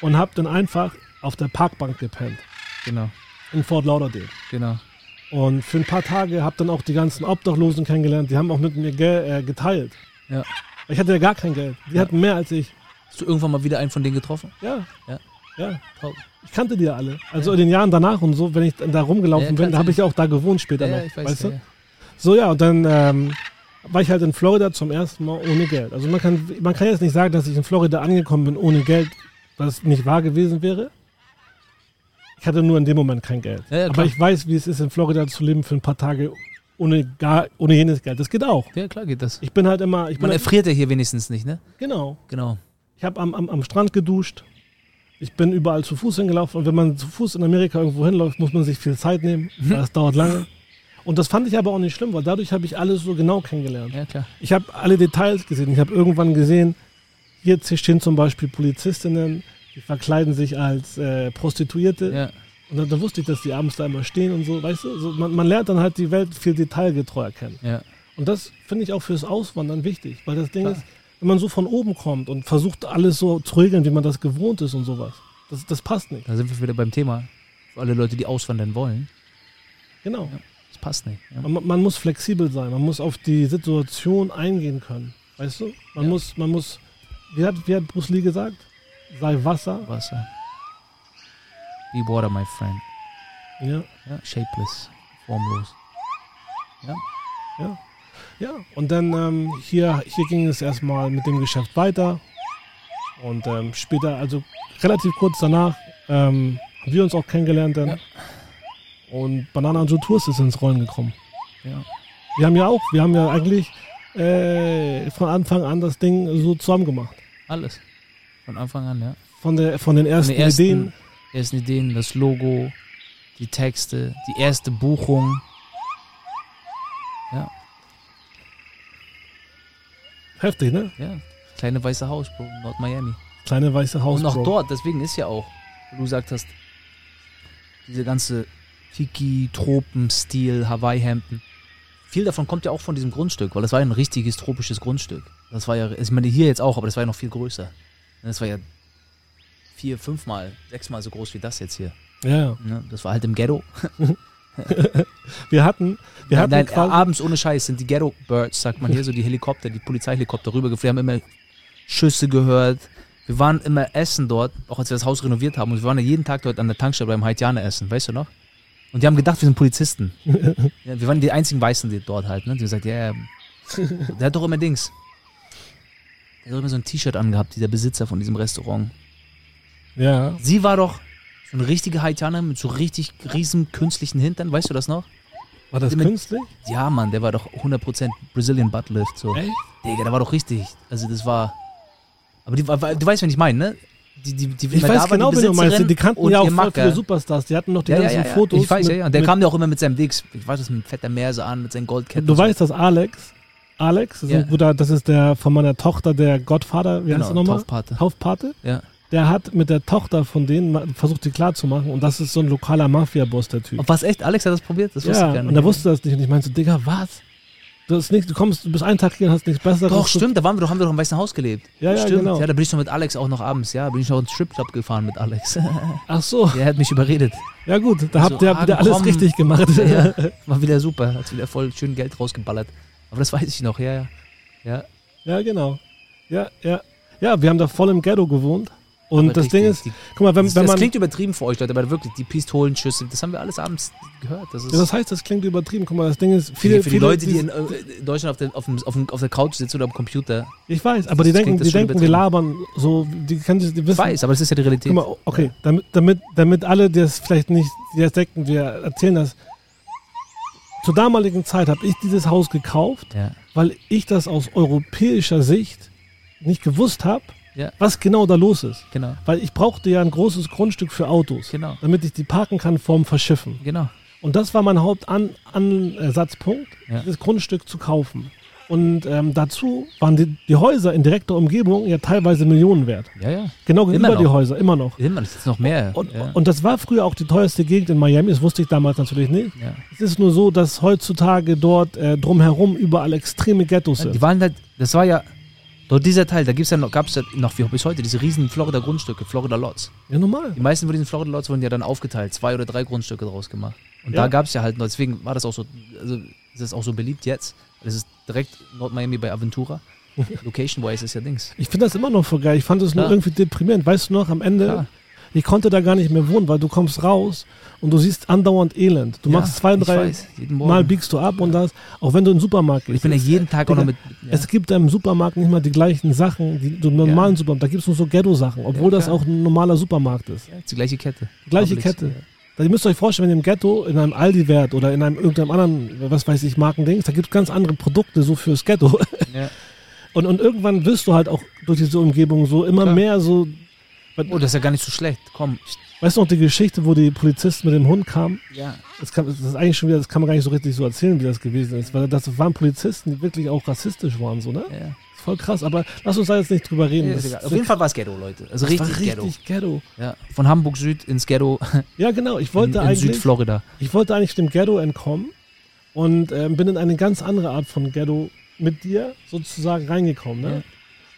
und habe dann einfach auf der Parkbank gepennt Genau, in Fort Lauderdale. genau. Und für ein paar Tage habe dann auch die ganzen Obdachlosen kennengelernt. Die haben auch mit mir Geld äh, geteilt. Ja. Ich hatte ja gar kein Geld. Die Ja. hatten mehr als ich. Hast du irgendwann mal wieder einen von denen getroffen? Ja. Ja. Ja. Top. Ich kannte die ja alle. Also in den Jahren danach und so, wenn ich dann da rumgelaufen bin, da habe ich ja auch da gewohnt später noch. ja, ich weiß. weißt du? So ja, und dann ähm, war ich halt in Florida zum ersten Mal ohne Geld. Also man kann, man kann jetzt nicht sagen, dass ich in Florida angekommen bin ohne Geld, was nicht wahr gewesen wäre. Ich hatte nur in dem Moment kein Geld. Ja, ja, Aber ich weiß, wie es ist, in Florida zu leben für ein paar Tage ohne, gar, ohne jenes Geld. Das geht auch. Ja, klar geht das. Ich bin halt immer, Man halt, erfriert ja hier wenigstens nicht, ne? genau. Genau. Ich habe am, am, am Strand geduscht. Ich bin überall zu Fuß hingelaufen. Und wenn man zu Fuß in Amerika irgendwo hinläuft, muss man sich viel Zeit nehmen. Mhm. weil Das dauert lange. Und das fand ich aber auch nicht schlimm, weil dadurch habe ich alles so genau kennengelernt. Ja. Ich habe alle Details gesehen. Ich habe irgendwann gesehen, hier stehen zum Beispiel Polizistinnen, die verkleiden sich als äh, Prostituierte. Ja. Und dann, dann wusste ich, dass die abends da immer stehen und so, weißt du? So, man, man lernt dann halt die Welt viel detailgetreuer kennen. Ja. Und das finde ich auch fürs Auswandern wichtig, weil das Ding Klar. ist, wenn man so von oben kommt und versucht alles so zu regeln, wie man das gewohnt ist und sowas, das, das passt nicht. Da sind wir wieder beim Thema. Für alle Leute, die auswandern wollen, Genau. das passt nicht. Ja. Man, man muss flexibel sein, man muss auf die Situation eingehen können. Weißt du? Man Ja. muss, man muss, wie hat, wie hat Bruce Lee gesagt? Sei Wasser. Wasser. Be water, my friend. Ja, Ja, shapeless, formlos. ja. Und dann ähm, hier, hier ging es erstmal mit dem Geschäft weiter. Und ähm, später, also relativ kurz danach, ähm, haben wir uns auch kennengelernt dann. Ja. Und Banana Joe Tours ist ins Rollen gekommen. Ja. Wir haben ja auch, wir haben ja eigentlich äh, von Anfang an das Ding so zusammen gemacht. Alles. Von Anfang an, ja. Von, der, von den ersten, Von den ersten Ideen. ersten Ideen, das Logo, die Texte, die erste Buchung. Heftig, ne? ja. Kleine weiße Haus, Bro, Nord-Miami. Kleine weiße Haus. Und auch Bro. dort, deswegen ist ja auch, wo du gesagt hast, diese ganze Tiki, Tropen-Stil, Hawaii-Hemden. Viel davon kommt ja auch von diesem Grundstück, weil das war ja ein richtiges tropisches Grundstück. Das war ja, ich meine hier jetzt auch, aber das war ja noch viel größer. Das war ja vier, fünfmal, sechsmal so groß wie das jetzt hier. Ja, ja. Ne? Das war halt im Ghetto. Wir hatten, wir hatten Nein, abends ohne Scheiß sind die Ghetto Birds, sagt man hier, so die Helikopter, die Polizeihelikopter rübergeflogen, haben immer Schüsse gehört. Wir waren immer essen dort, auch als wir das Haus renoviert haben. Und wir waren ja jeden Tag dort an der Tankstelle beim Haitianer essen, weißt du noch? Und die haben gedacht, wir sind Polizisten. ja, wir waren die einzigen Weißen die dort halt, ne? Die haben gesagt, ja, ja. der hat doch immer Dings. Der hat doch immer so ein T-Shirt angehabt, dieser Besitzer von diesem Restaurant. ja, Sie war doch so eine richtige Haitianer mit so richtig riesen künstlichen Hintern, weißt du das noch? war das Mit- künstlich? Ja, Mann, der war doch 100% Brazilian Buttlift. So. Echt? Digga, der war doch richtig. Also, das war. Aber die, du weißt, wen ich meine, ne? Die, die, die, Ich weiß genau, wen du meinst. Die kannten ja auch voll viele Superstars. Die hatten noch die ja, ganzen ja, ja. Fotos. Ich weiß, mit, ja. Und der kam ja auch immer mit seinem Dix. Ich weiß, das mit fetter Merse an, mit seinen Goldketten. Du so. weißt, dass Alex, Alex, das ist Ja. ein Bruder, das ist der von meiner Tochter, der Gottvater, wie heißt genau, er nochmal? Taufpate. Taufpate. Ja. Der hat mit der Tochter von denen versucht, die klarzumachen. Und das ist so ein lokaler Mafia-Boss, der Typ. Und was echt? Alex hat das probiert? Das wusste ja, ich gar nicht. und er wusste das nicht. Und ich meinte so, Digga, was? Du, hast nichts, du kommst, du bist einen Tag hier und hast nichts Besseres. Doch, stimmt, da waren wir doch, haben wir doch im Weißen Haus gelebt. Ja, ja, stimmt. genau. Ja, da bin ich noch mit Alex auch noch abends, ja. Bin ich noch ins Stripclub gefahren mit Alex. Ach so, Der hat mich überredet. ja gut, da habt ihr ah, wieder alles komm. richtig gemacht. Ja. War wieder super. Hat wieder voll schön Geld rausgeballert. Aber das weiß ich noch, ja, ja. Ja, Ja, genau. Ja, ja. Ja, wir haben da voll im Ghetto gewohnt. Und Aber das richtig, Ding ist, die, guck mal, wenn, das, wenn das man. klingt übertrieben für euch, Leute, aber wirklich, die Pistolenschüsse, das haben wir alles abends gehört. Das Ja, das heißt, das klingt übertrieben. Guck mal, das Ding ist, für, viele, die, für die viele, Leute, die die- in, äh, Deutschland auf der, auf, dem, auf, dem, auf der Couch sitzen oder am Computer. Ich weiß, aber das die denken, das die denken, wir labern so, die können sich, die Ich wissen. weiß, aber das ist ja die Realität. Guck mal, okay, damit, damit, damit alle, die das vielleicht nicht, die das denken, wir erzählen das. Zur damaligen Zeit habe ich dieses Haus gekauft, Ja, weil ich das aus europäischer Sicht nicht gewusst habe, Ja. was genau da los ist. genau, Weil ich brauchte ja ein großes Grundstück für Autos, genau, damit ich die parken kann vorm Verschiffen. genau. Und das war mein Hauptansatzpunkt, Ja. dieses Grundstück zu kaufen. Und ähm, dazu waren die, die Häuser in direkter Umgebung ja teilweise Millionen wert. Ja, ja. Genau Immer gegenüber die. Häuser, immer noch. Immer, das ist noch mehr. Und, ja. und das war früher auch die teuerste Gegend in Miami, das wusste ich damals natürlich nicht. ja. Es ist nur so, dass heutzutage dort äh, drumherum überall extreme Ghettos sind. Die waren halt, das war ja, dort dieser Teil, da gibt's ja noch, gab's ja noch wie bis heute diese riesen Florida-Grundstücke, Florida Lots. Ja, normal. Die meisten von diesen Florida Lots wurden ja dann aufgeteilt, zwei oder drei Grundstücke draus gemacht. Und Ja. da gab's ja halt noch, deswegen war das auch so, also ist das auch so beliebt jetzt. Das ist direkt Nord-Miami bei Aventura. Location-wise ist ja Dings. Ich finde das immer noch voll geil. Ich fand es nur irgendwie deprimierend. Weißt du noch, am Ende, Klar. ich konnte da gar nicht mehr wohnen, weil du kommst raus und du siehst andauernd Elend. Du Ja, machst zwei, ich drei weiß. Mal biegst du ab und das, auch wenn du in den Supermarkt gehst. ich bin ja jeden Tag auch noch mit. Ja. Es gibt im Supermarkt nicht mal die gleichen Sachen, die du im normalen Supermarkt, da gibt es nur so Ghetto-Sachen, obwohl Ja, das auch ein normaler Supermarkt ist. ja, ist die gleiche Kette. Die gleiche Publix, Kette. ja. Da ihr müsst euch vorstellen, wenn ihr im Ghetto in einem Aldi wärt oder in einem irgendeinem anderen, was weiß ich, Markendings, da gibt es ganz andere Produkte so fürs Ghetto. Ja. Und, und irgendwann wirst du halt auch durch diese Umgebung so immer Klar. mehr so. Oh, das ist ja gar nicht so schlecht. Komm. Weißt du noch die Geschichte, wo die Polizisten mit dem Hund kamen? Ja. Das, kann, das ist eigentlich schon wieder, das kann man gar nicht so richtig so erzählen, wie das gewesen ist, weil das waren Polizisten, die wirklich auch rassistisch waren, so, ne? ja. ist voll krass, aber lass uns da jetzt nicht drüber reden. Nee, Das- Auf jeden Fall war es Ghetto, Leute. Also das war richtig, Ghetto. richtig Ghetto. Ja. Von Hamburg Süd ins Ghetto Ja, genau. Ich in, wollte in eigentlich, Südflorida. ich wollte eigentlich dem Ghetto entkommen und ähm, bin in eine ganz andere Art von Ghetto mit dir sozusagen reingekommen. Ne?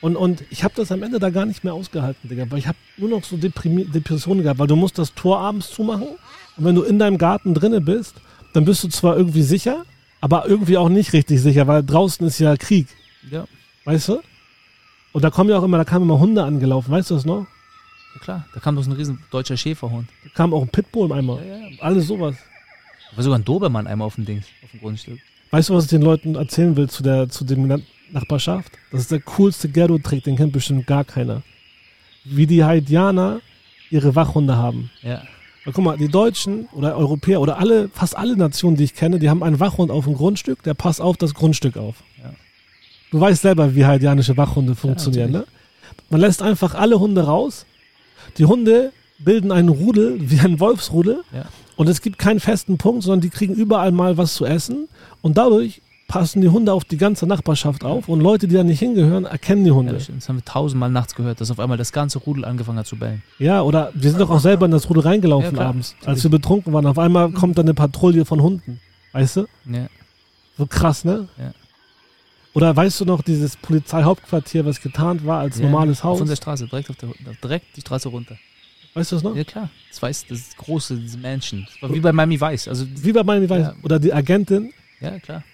Und, und ich habe das am Ende da gar nicht mehr ausgehalten, Digga, weil ich habe nur noch so Deprimi Depressionen gehabt, weil du musst das Tor abends zumachen und wenn du in deinem Garten drinne bist, dann bist du zwar irgendwie sicher, aber irgendwie auch nicht richtig sicher, weil draußen ist ja Krieg, Ja, weißt du? Und da kommen ja auch immer, da kamen immer Hunde angelaufen, weißt du das noch? ja klar. Da kam doch so ein riesen deutscher Schäferhund. Da kam auch ein Pitbull einmal. Ja, ja. Alles sowas. Da war sogar ein Dobermann einmal auf dem Ding, auf dem Grundstück. Weißt du, was ich den Leuten erzählen will zu der zu dem Nachbarschaft? Das ist der coolste Ghetto-Trick, den kennt bestimmt gar keiner. Wie die Haitianer ihre Wachhunde haben. Ja. Weil, guck mal, die Deutschen oder Europäer oder alle, fast alle Nationen, die ich kenne, die haben einen Wachhund auf dem Grundstück, der passt auf das Grundstück auf. Ja. Du weißt selber, wie haitianische Wachhunde funktionieren, ne? Man lässt einfach alle Hunde raus. Die Hunde bilden einen Rudel, wie ein Wolfsrudel. Ja. Und es gibt keinen festen Punkt, sondern die kriegen überall mal was zu essen. Und dadurch passen die Hunde auf die ganze Nachbarschaft auf. Und Leute, die da nicht hingehören, erkennen die Ja, Hunde. das, stimmt. das haben wir tausendmal nachts gehört, dass auf einmal das ganze Rudel angefangen hat zu bellen. Ja, oder wir sind doch auch selber in das Rudel Ja, reingelaufen klar. abends, als wir betrunken waren. Auf einmal kommt da eine Patrouille von Hunden. Weißt du? Ja. So krass, ne? Ja. Oder weißt du noch, dieses Polizeihauptquartier, was getarnt war als Ja, normales Auf Haus? unserer Straße, direkt, auf der, direkt die Straße runter. Weißt du das noch? Ja klar, das weiß, das große, Mansion. Das war wie bei Miami Vice. Also, Wie bei Miami Vice. Ja. Oder die Agentin. ja klar.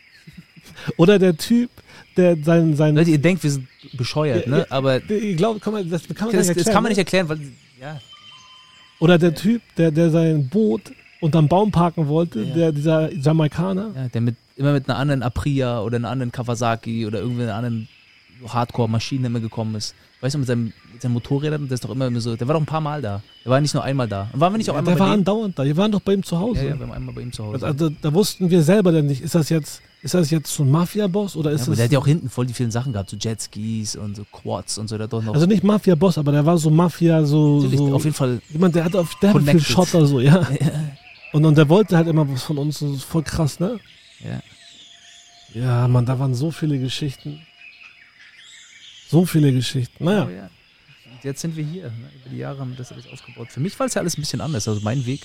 Oder der Typ, der sein. sein Leute, ihr denkt, wir sind bescheuert, Ja, ne? Aber ich glaube, kann man, das kann man, das, nicht das erklären, kann man nicht ne? erklären, weil, ja, Oder der Typ, der, der sein Boot unterm Baum parken wollte, Ja. der, dieser Jamaikaner. ja, der mit, immer mit einer anderen Aprilia oder einer anderen Kawasaki oder irgendeiner anderen Hardcore-Maschine immer gekommen ist. Weißt du, mit seinem, mit seinen Motorrädern, der ist doch immer, so, der war doch ein paar Mal da. Der war nicht nur einmal da. Und waren wir nicht auch Ja, einmal der war andauernd da. Wir waren doch bei ihm zu Hause. Ja, ja, wir waren einmal bei ihm zu Hause. Also, da wussten wir selber denn nicht, ist das jetzt, ist das jetzt so ein Mafia-Boss oder ja, ist aber das. der hat ja auch hinten voll die vielen Sachen gehabt, so Jetskis und so Quads und so. Der doch noch. also nicht Mafia-Boss, aber der war so Mafia, so. natürlich, so auf jeden Fall. jemand, der hat auf der hat viel. Schotter, so, ja. Und, und der wollte halt immer was von uns, so voll krass, ne? Ja. Ja, Mann, da waren so viele Geschichten. So viele Geschichten. Naja, Aber ja. Und jetzt sind wir hier. Ne? Über die Jahre haben wir das alles aufgebaut. Für mich war es ja alles ein bisschen anders. Also mein Weg.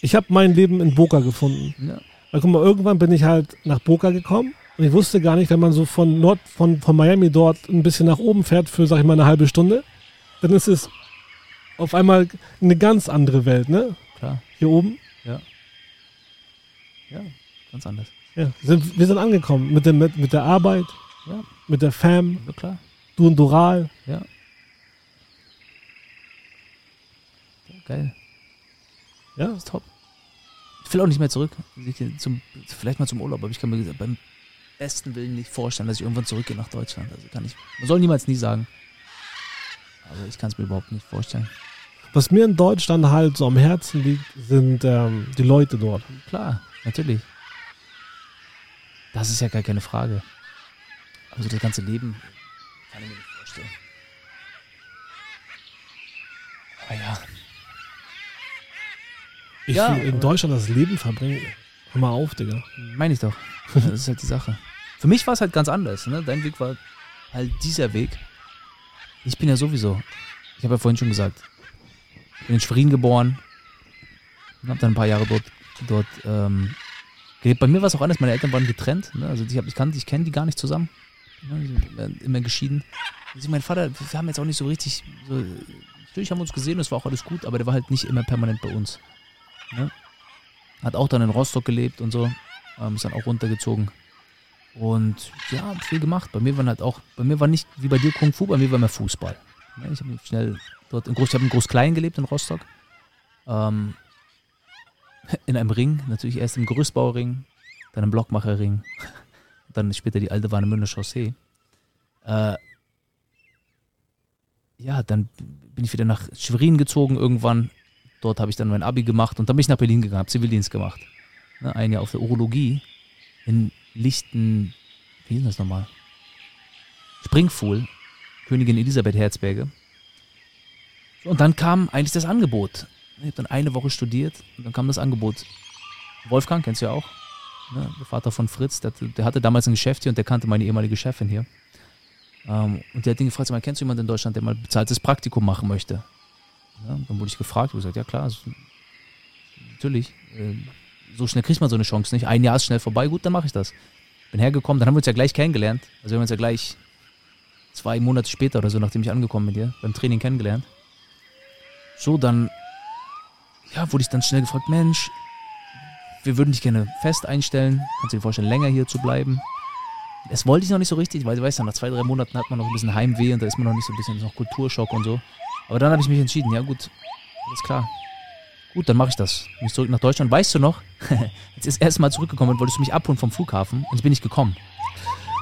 ich habe mein Leben in Boca gefunden. Ja. Weil guck mal, irgendwann bin ich halt nach Boca gekommen und ich wusste gar nicht, wenn man so von Nord, von, von Miami dort ein bisschen nach oben fährt für, sag ich mal, eine halbe Stunde, dann ist es auf einmal eine ganz andere Welt, ne? Klar. Hier oben. Ja. Ganz anders. Ja, sind, wir sind angekommen mit, dem, mit, mit der Arbeit, Ja. mit der Fam, Ja, klar. du und Doral. Ja. ja. Geil. Ja, ist top. Ich will auch nicht mehr zurück. Zum, vielleicht mal zum Urlaub, aber ich kann mir beim besten Willen nicht vorstellen, dass ich irgendwann zurückgehe nach Deutschland. Also kann ich. Man soll niemals nie sagen. Aber ich kann es mir überhaupt nicht vorstellen. was mir in Deutschland halt so am Herzen liegt, sind ähm, die Leute dort. Klar, natürlich. Das ist ja gar keine Frage. Also das ganze Leben kann ich mir nicht vorstellen. Aber ja, Ich Ja, will in Deutschland das Leben verbringen. Hör mal auf, Digga. meine ich doch. Das ist halt die Sache. Für mich war es halt ganz anders. Ne? Dein Weg war halt dieser Weg. Ich bin ja sowieso, ich habe ja vorhin schon gesagt, bin in Schwerin geboren und habe dann ein paar Jahre dort, dort ähm, gelebt. Bei mir war es auch anders, meine Eltern waren getrennt. Ne? Also ich, hab, ich, kann, ich kenne die gar nicht zusammen. Ne? Die sind immer- geschieden. Also mein Vater, wir haben jetzt auch nicht so richtig, so, natürlich haben wir uns gesehen, es war auch alles gut, aber der war halt nicht immer permanent bei uns. Ne? Hat auch dann in Rostock gelebt und so. Ähm, ist dann auch runtergezogen. Und ja, viel gemacht. Bei mir waren halt auch, bei mir war nicht wie bei dir Kung Fu, bei mir war mehr Fußball. Ne, Ich habe schnell dort in Groß, ich habe in Groß-Klein gelebt in Rostock. Ähm, in einem Ring, natürlich erst im Gerüstbauring, dann im Blockmacherring, dann später die alte Warnemünder Chaussee. Äh, ja, dann bin ich wieder nach Schwerin gezogen irgendwann. Dort habe ich dann mein Abi gemacht und dann bin ich nach Berlin gegangen, habe Zivildienst gemacht. Ne, ein Jahr auf der Urologie in Lichten, wie hieß das nochmal? Springfuhl, Königin Elisabeth Herzberge. Und dann kam eigentlich das Angebot. Ich habe dann eine Woche studiert und dann kam das Angebot. Wolfgang, kennst du ja auch, ne? der Vater von Fritz, der, hatte- der hatte damals ein Geschäft hier und der kannte meine ehemalige Chefin hier. Ähm, und der hat ihn gefragt, kennst du jemanden in Deutschland, der mal bezahltes Praktikum machen möchte? Ja, dann wurde ich gefragt, ich gesagt, ja klar, natürlich. Äh, so schnell kriegt man so eine Chance nicht. Ein Jahr ist schnell vorbei, gut, dann mache ich das. Bin hergekommen, dann haben wir uns ja gleich kennengelernt. Also wir haben uns ja gleich zwei Monate später oder so, nachdem ich angekommen bin hier, beim Training kennengelernt. So, dann, ja, wurde ich dann schnell gefragt, Mensch, wir würden dich gerne fest einstellen. Kannst du dir vorstellen, länger hier zu bleiben? Das wollte ich noch nicht so richtig, weil du weißt nach zwei, drei Monaten hat man noch ein bisschen Heimweh und da ist man noch nicht so ein bisschen noch Kulturschock und so. Aber dann habe ich mich entschieden, ja gut, alles klar. Gut, dann mache ich das. Bin ich zurück nach Deutschland. Weißt du noch, jetzt ist erst mal zurückgekommen und wolltest du mich abholen vom Flughafen und jetzt bin ich gekommen.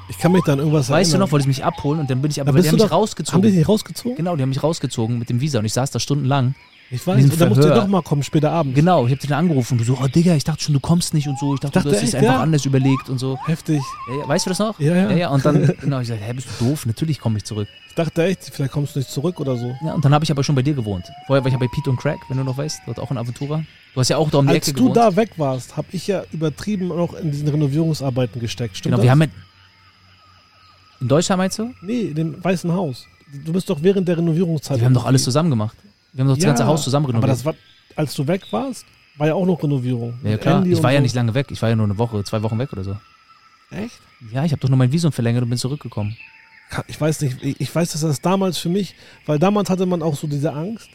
Ich kann mich da an irgendwas Weißt du erinnern. noch, wolltest du mich abholen und dann bin ich aber, bist die du haben mich doch- Haben rausgezogen. die dich nicht rausgezogen? Genau, die haben mich rausgezogen mit dem Visa und ich saß da stundenlang. Ich weiß. Und da musst du doch mal kommen, später Abend. Genau, ich hab dich dann angerufen und du so, oh Digga, ich dachte schon, du kommst nicht und so. Ich dachte, Dachte du hast es echt, einfach ja? anders überlegt und so. Heftig. Ja, ja, weißt du das noch? Ja, ja. Ja, ja. Und dann, genau, ich sagte, hä, bist du doof? Natürlich komme ich zurück. Ich dachte echt, vielleicht kommst du nicht zurück oder so. Ja, und dann habe ich aber schon bei dir gewohnt. Vorher war ich ja bei Pete und Craig, wenn du noch weißt, dort auch in Aventura. Du hast ja auch da um die Als Ecke du gewohnt. da weg warst, habe ich ja übertrieben noch in diesen Renovierungsarbeiten gesteckt. Stimmt genau, das? wir haben ja, in Deutschland meinst du? nee, in dem Weißen Haus. Du bist doch während der Renovierungszeit. Wir haben doch alles zusammen gemacht. Wir haben doch das Ja, ganze Haus zusammen Aber renoviert. das war, als du weg warst, war ja auch noch Renovierung. ja, klar. Andy Ich war ja so. nicht lange weg. Ich war ja nur eine Woche, zwei Wochen weg oder so. Echt? Ja, ich habe doch nur mein Visum verlängert und bin zurückgekommen. Ich weiß nicht. Ich weiß, dass das damals für mich, weil damals hatte man auch so diese Angst.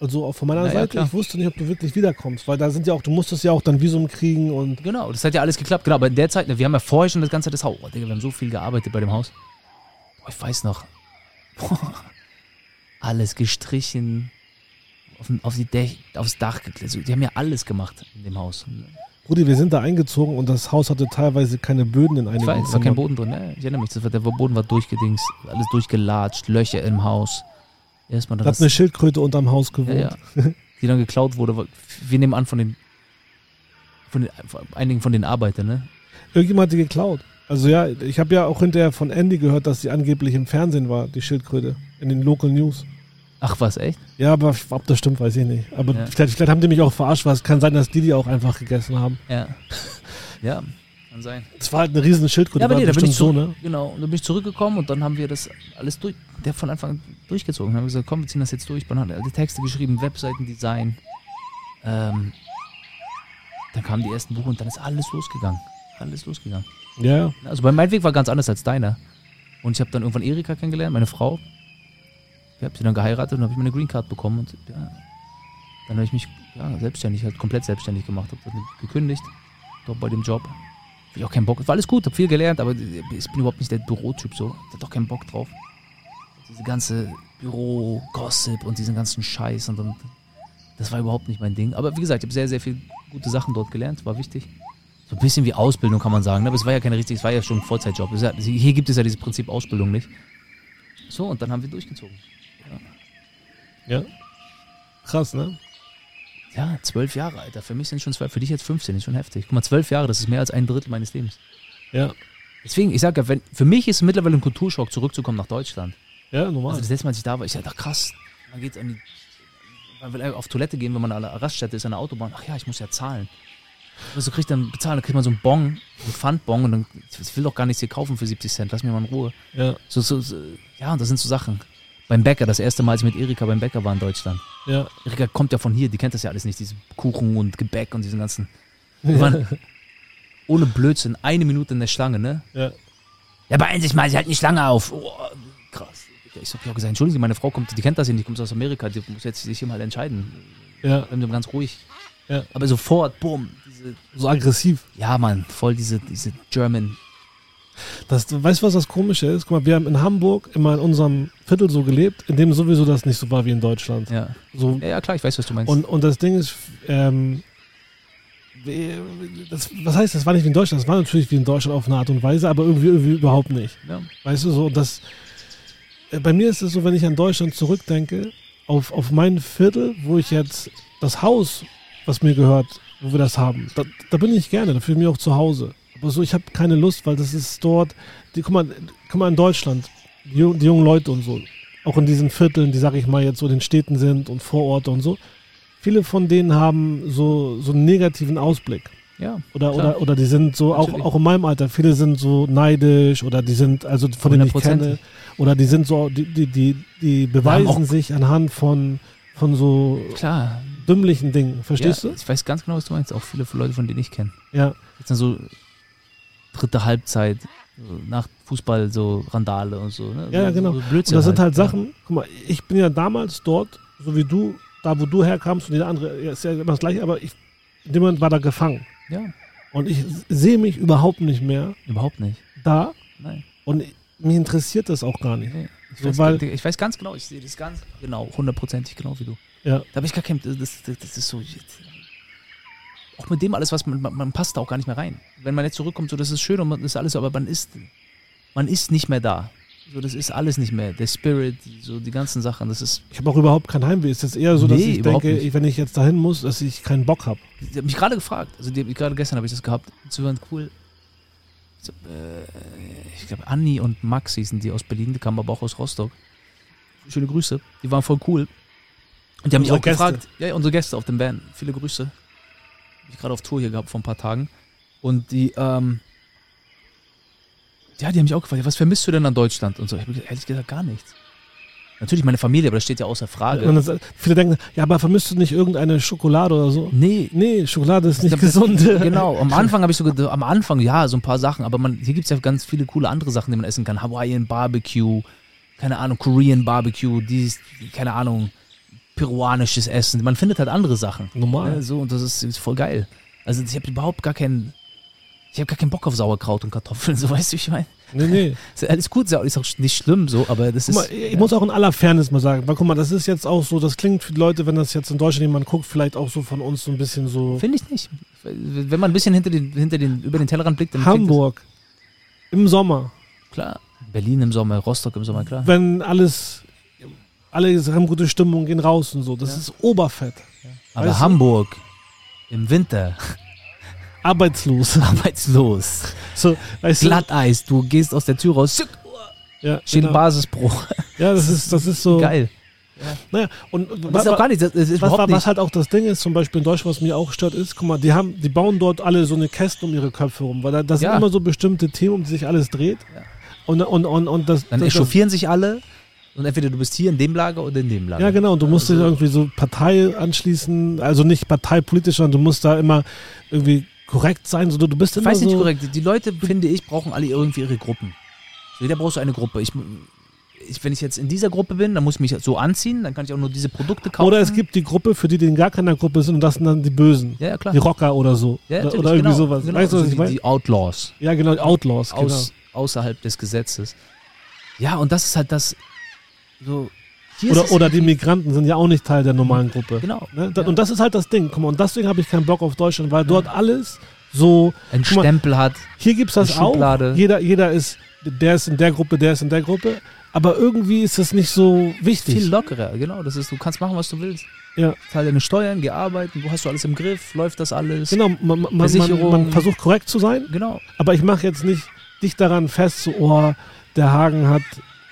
Also auch von meiner Ja, ja, Seite, klar. ich wusste nicht, ob du wirklich wiederkommst, weil da sind ja auch, du musstest ja auch dann Visum kriegen und Genau, das hat ja alles geklappt. Genau, aber in der Zeit, ne, wir haben ja vorher schon das ganze das Haus. Oh, Digga, wir haben so viel gearbeitet bei dem Haus. Boah, ich weiß noch. Boah, alles gestrichen, auf, auf die Dech, aufs Dach geklettert. Die haben ja alles gemacht in dem Haus. Rudi, wir sind da eingezogen und das Haus hatte teilweise keine Böden in Ich einigen weiß, es war kein. Boden drin. Ne? Ich erinnere mich, war, der Boden war durchgedingst, alles durchgelatscht, Löcher im Haus. Erstmal Da hat eine Schildkröte unterm Haus ja, gewohnt. ja, die dann geklaut wurde. Wir nehmen an von den, von den von einigen von den Arbeitern, ne? Irgendjemand hat die geklaut. Also ja, ich habe ja auch hinterher von Andy gehört, dass sie angeblich im Fernsehen war, die Schildkröte, in den Local News. Ach was, echt? Ja, aber ob das stimmt, weiß ich nicht. Aber Ja. vielleicht, vielleicht haben die mich auch verarscht, weil es kann sein, dass die die auch einfach gegessen haben. Ja. Ja, kann sein. Es war halt eine riesen Schildkröte, Ja, aber war nee, da bin ich so, ne? Genau, und dann bin ich zurückgekommen und dann haben wir das alles durch, der von Anfang an durchgezogen. Dann haben wir gesagt, komm, wir ziehen das jetzt durch. Man hat alle Texte geschrieben, Webseitendesign. Ähm, dann kamen die ersten Buche und dann ist alles losgegangen. Alles losgegangen. Ja, ja. Also bei meinem Weg war ganz anders als deiner. Und ich habe dann irgendwann Erika kennengelernt, meine Frau. Ich habe sie dann geheiratet und habe ich meine Green Card bekommen und ja, dann habe ich mich ja, selbstständig, halt komplett selbstständig gemacht, habe dann gekündigt, dort bei dem Job. Hab ich auch keinen Bock. War alles gut, habe viel gelernt, aber ich bin überhaupt nicht der Bürotyp so. Ich hatte doch keinen Bock drauf. Diese ganze Büro-Gossip und diesen ganzen Scheiß und dann, das war überhaupt nicht mein Ding. Aber wie gesagt, ich habe sehr, sehr viel gute Sachen dort gelernt, war wichtig. So ein bisschen wie Ausbildung kann man sagen, ne? aber es war ja keine richtige, es war ja schon ein Vollzeitjob. Hier gibt es ja dieses Prinzip Ausbildung nicht. So, und dann haben wir durchgezogen. Ja. Krass, ne? Ja, zwölf Jahre, Alter. Für mich sind schon zwölf, für dich jetzt 15, ist schon heftig. Guck mal, zwölf Jahre, das ist mehr als ein Drittel meines Lebens. Ja. Deswegen, ich sage ja, wenn, für mich ist mittlerweile ein Kulturschock, zurückzukommen nach Deutschland. Ja, normal. Also das letzte Mal, als ich da war, ich dachte, ach krass, man geht an die, man will auf Toilette gehen, wenn man an der Raststätte ist, an der Autobahn. Ach ja, ich muss ja zahlen. Also kriegt dann bezahlen, dann kriegt man so einen Bon, einen Pfandbon und dann, ich will doch gar nichts hier kaufen für 70 Cent, lass mir mal in Ruhe. ja, So, so, so, ja, und das sind so Sachen. Beim Bäcker, das erste Mal, als ich mit Erika beim Bäcker war in Deutschland. ja. Erika kommt ja von hier, die kennt das ja alles nicht, diese Kuchen und Gebäck und diesen ganzen. Wir waren ohne Blödsinn eine Minute in der Schlange, ne? ja. Ja, beeilen sich mal, sie halten die Schlange auf. Oh, krass. Ich hab ja auch gesagt, entschuldigen Sie, meine Frau kommt, die kennt das hier nicht, die kommt aus Amerika, die muss jetzt sich hier mal entscheiden. ja. Bleiben ganz ruhig. Ja. Aber sofort, bumm, diese, So aggressiv. ja Mann, voll diese, diese German. Das, weißt du, was das Komische ist? Guck mal, wir haben in Hamburg immer in unserem Viertel so gelebt, in dem sowieso das nicht so war wie in Deutschland. Ja. So, ja, ja, klar, ich weiß, was du meinst. und, und das Ding ist, ähm, das, was heißt, das war nicht wie in Deutschland, das war natürlich wie in Deutschland auf eine Art und Weise, aber irgendwie, irgendwie überhaupt nicht. ja. Weißt du, so, das, äh, bei mir ist es so, wenn ich an Deutschland zurückdenke, auf, auf mein Viertel, wo ich jetzt das Haus, was mir gehört, wo wir das haben, da, da bin ich gerne, da fühle ich mich auch zu Hause. So, ich habe keine Lust, weil das ist dort, die, guck mal, guck mal in Deutschland, die, jungen- die jungen Leute und so, auch in diesen Vierteln, die, sag ich mal, jetzt so in den Städten sind und Vororte und so, viele von denen haben so, so einen negativen Ausblick. ja. Oder, Klar. oder, oder die sind so, auch, Natürlich. auch in meinem Alter, viele sind so neidisch oder die sind, also von denen ich kenne, oder die sind so, die, die, die, die beweisen sich anhand von, von so Klar. dümmlichen Dingen. Verstehst ja, du? Ich weiß ganz genau, was du meinst. Auch viele Leute, von denen ich kenne. Ja. Jetzt dann so dritte Halbzeit, nach Fußball, so Randale und so. Ne? Ja, so, ja, genau. So Und Blödsinn das sind halt ja. Sachen, guck mal, ich bin ja damals dort, so wie du, da wo du herkamst und jeder andere, ja, ist ja immer das gleiche, aber ich, in dem Moment war da gefangen. Ja, Und ich sehe mich überhaupt nicht mehr überhaupt nicht. da Nein. und mich interessiert das auch gar nicht. nee. Ich, weiß, weil- ich weiß ganz genau, ich sehe das ganz genau, hundertprozentig genau wie du. Ja. Da habe ich gar kein, das, das, das ist so, auch mit dem alles, was man, man, passt da auch gar nicht mehr rein. Wenn man jetzt zurückkommt, so das ist schön und man ist alles, aber man ist, man ist nicht mehr da. So, das ist alles nicht mehr. Der Spirit, so die ganzen Sachen, das ist, Ich habe auch überhaupt kein Heimweh. Es ist eher so, dass Nee, ich denke, nicht. ich, wenn ich jetzt dahin muss, dass ich keinen Bock habe. Die hat mich gerade gefragt, also die, gerade gestern habe ich das gehabt, zu hören, cool. So, äh, ich glaube, Anni und Max hießen die aus Berlin, die kamen aber auch aus Rostock. Schöne Grüße, die waren voll cool. Und die haben mich Unsere auch Gäste. gefragt, ja, unsere Gäste auf dem Van, viele Grüße. Ich gerade auf Tour hier gehabt vor ein paar Tagen. Und die, ähm, ja, die haben mich auch gefragt, was vermisst du denn an Deutschland? Und so, ich habe ehrlich gesagt gar nichts. Natürlich meine Familie, aber das steht ja außer Frage. Und dann, viele denken, ja, aber vermisst du nicht irgendeine Schokolade oder so? nee, Nee, Schokolade ist nicht Ich glaub, gesund. Genau, am Anfang habe ich so gedacht, am Anfang ja, so ein paar Sachen, aber man, hier gibt es ja ganz viele coole andere Sachen, die man essen kann. Hawaiian Barbecue, keine Ahnung, Korean Barbecue, dies, keine Ahnung, peruanisches Essen. Man findet halt andere Sachen. Normal. Ja, so, und das ist, ist voll geil. Also ich habe überhaupt gar keinen, ich habe gar keinen Bock auf Sauerkraut und Kartoffeln, so weißt du, wie ich meine. Nee, nee. Ist ja alles gut, ist ja- ist auch nicht schlimm so, aber das Guck ist. mal, ich muss auch in aller Fairness mal sagen, weil guck mal, das ist jetzt auch so, das klingt für die Leute, wenn das jetzt in Deutschland jemand guckt, vielleicht auch so von uns so ein bisschen so Finde ich nicht. Wenn man ein bisschen hinter den, hinter den, über den Tellerrand blickt, dann Hamburg im Sommer, klar. Berlin im Sommer, Rostock im Sommer, klar. wenn alles, alle haben gute Stimmung, gehen raus und so, das Ja. ist Oberfett. Aber Weißt du? Hamburg im Winter, Arbeitslos. arbeitslos, So, weißt du? Glatteis, du gehst aus der Tür raus, Ja, steht genau. Basisbruch. ja, das ist, das ist so. Geil. Naja, und Das ist auch gar nicht, das ist was, was, nicht. was halt auch das Ding ist, zum Beispiel in Deutschland, was mich auch stört, ist, guck mal, die haben, die bauen dort alle so eine Käste um ihre Köpfe rum, weil da, das Ja. sind immer so bestimmte Themen, um die sich alles dreht. Ja. Und, und, und, und das, Dann das, das, echauffieren sich alle und entweder du bist hier in dem Lager oder in dem Lager. Ja, genau, und du musst dich Also- irgendwie so Partei anschließen, also nicht parteipolitisch, sondern du musst da immer irgendwie korrekt sein. So, du, du bist Ich immer weiß so, nicht korrekt. Die Leute, finde ich, brauchen alle irgendwie ihre Gruppen. Jeder braucht so eine Gruppe. Ich, ich, wenn ich jetzt in dieser Gruppe bin, dann muss ich mich so anziehen, dann kann ich auch nur diese Produkte kaufen. Oder es gibt die Gruppe, für die, die in gar keiner Gruppe sind, und das sind dann die Bösen. ja, ja, klar. Die Rocker oder so. Ja, oder, irgendwie genau, sowas. Genau. Weißt du, also was ich die, meine? die Outlaws. Ja, genau, die Outlaws. Genau. aus, außerhalb des Gesetzes. Ja, und das ist halt das so. Oder, oder die Migranten sind ja auch nicht Teil der normalen Gruppe. Genau. Ne? Ja. Und das ist halt das Ding. Guck mal, und deswegen habe ich keinen Bock auf Deutschland, weil dort alles so. Ein mal, Stempel hat. Hier gibt es das auch. Jeder, jeder ist, der ist in der Gruppe, der ist in der Gruppe. Aber irgendwie ist das nicht so wichtig. Viel lockerer, genau. Das ist, du kannst machen, was du willst. Ja. Zahl deine Steuern, geh arbeiten, du hast du alles im Griff, läuft das alles. Genau, man, man, man, man versucht korrekt zu sein, Genau. aber ich mache jetzt nicht dich daran fest, so, oh, der Hagen hat,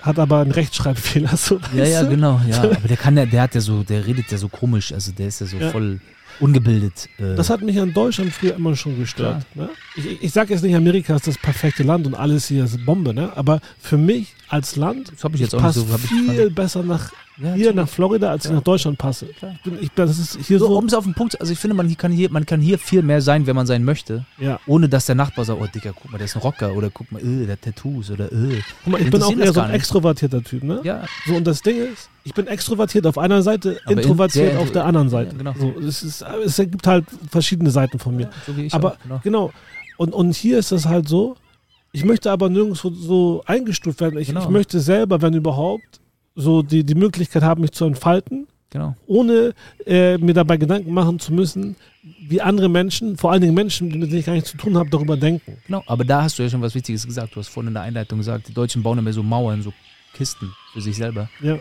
hat aber einen Rechtschreibfehler. So, Ja, ja, genau. Ja, aber der kann ja, der hat ja so, der redet ja so komisch, also der ist ja so Ja. voll ungebildet. Äh, Das hat mich an Deutschland früher immer schon gestört. Ne? Ich, ich, ich sage jetzt nicht, Amerika ist das perfekte Land und alles hier ist Bombe, ne? aber für mich als Land das habe ich jetzt ich auch so. Ich viel besser nach ja, hier nach Florida, als ich Ja. nach Deutschland passe. Ich bin, ich, das ist hier so, so. um es auf den Punkt, also ich finde, man kann, hier, man kann hier viel mehr sein, wenn man sein möchte, ja. ohne dass der Nachbar sagt, oh Digga, guck mal, der ist ein Rocker oder guck mal, äh, der hat Tattoos oder äh. Guck mal, ich bin auch eher so ein extrovertierter Typ. Ne? Ja, So, und das Ding ist, ich bin extrovertiert auf einer Seite, Aber in- introvertiert sehr auf der anderen Seite. Genau. so, es, ist, es gibt halt verschiedene Seiten von mir. so wie ich aber auch, genau. genau. Und, und hier ist es halt so, ich möchte aber nirgendwo so eingestuft werden. Ich, Genau. ich möchte selber, wenn überhaupt, so die, die Möglichkeit haben, mich zu entfalten, genau. ohne äh, mir dabei Gedanken machen zu müssen, wie andere Menschen, vor allen Dingen Menschen, mit denen ich gar nichts zu tun habe, darüber denken. Genau, aber da hast du ja schon was Wichtiges gesagt. Du hast vorhin in der Einleitung gesagt, die Deutschen bauen immer so Mauern, so Kisten für sich selber. Ja.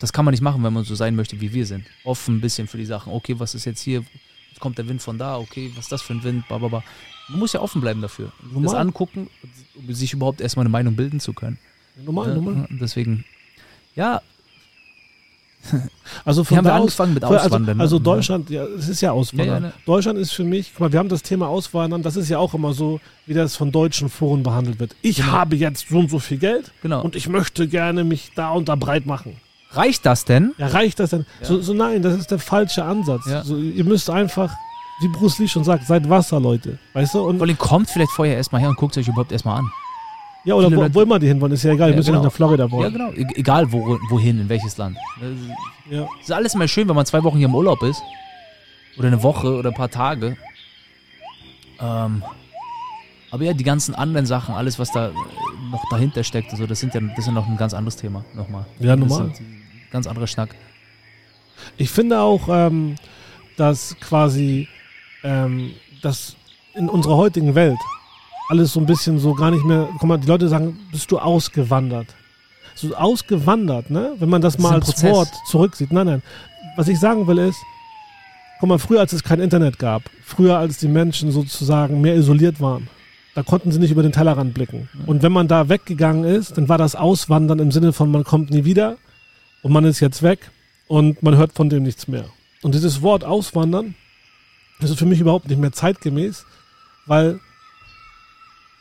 Das kann man nicht machen, wenn man so sein möchte, wie wir sind. Offen ein bisschen für die Sachen. Okay, was ist jetzt hier? Jetzt kommt der Wind von da. Okay, was ist das für ein Wind? Bla. Man muss ja offen bleiben dafür. Das Normal. angucken, um sich überhaupt erstmal eine Meinung bilden zu können. Normal, Ja, normal. Deswegen, ja, Also von haben wir angefangen mit also, Auswandern. also ne? Deutschland, ja, es ist ja Auswandern. Ja, ja, ne. Deutschland ist für mich, guck mal, wir haben das Thema Auswandern, das ist ja auch immer so, wie das von deutschen Foren behandelt wird. Ich Genau. habe jetzt so und so viel Geld Genau. und ich möchte gerne mich da und da breit machen. Reicht das denn? Ja, reicht das denn? Ja. So, so nein, das ist der falsche Ansatz. Ja. So, ihr müsst einfach, wie Bruce Lee schon sagt, seid Wasser, Leute. Weißt du? Und, Vor allem kommt vielleicht vorher erstmal her und guckt euch überhaupt erstmal an. ja, oder wo, wo immer die hinwollen, ist ja egal. Ihr Ja, müsst ja genau. nicht nach Florida wollen. Ja, genau. E egal wo, wohin, in welches Land. Ja. Es ist alles immer schön, wenn man zwei Wochen hier im Urlaub ist. Oder eine Woche oder ein paar Tage. Ähm, aber ja, die ganzen anderen Sachen, alles, was da noch dahinter steckt, also das sind ja, das ist ja noch ein ganz anderes Thema. Nochmal. Ja, normal. Ganz anderer Schnack. Ich finde auch, ähm, dass quasi, ähm, dass in unserer heutigen Welt alles so ein bisschen so gar nicht mehr, guck mal, die Leute sagen, bist du ausgewandert? So ausgewandert, ne? Wenn man das, Das mal als Prozess. Wort zurücksieht. Nein, nein. Was ich sagen will ist, guck mal, früher als es kein Internet gab, früher als die Menschen sozusagen mehr isoliert waren, da konnten sie nicht über den Tellerrand blicken. Und wenn man da weggegangen ist, dann war das Auswandern im Sinne von, man kommt nie wieder und man ist jetzt weg und man hört von dem nichts mehr. Und dieses Wort Auswandern, das ist für mich überhaupt nicht mehr zeitgemäß, weil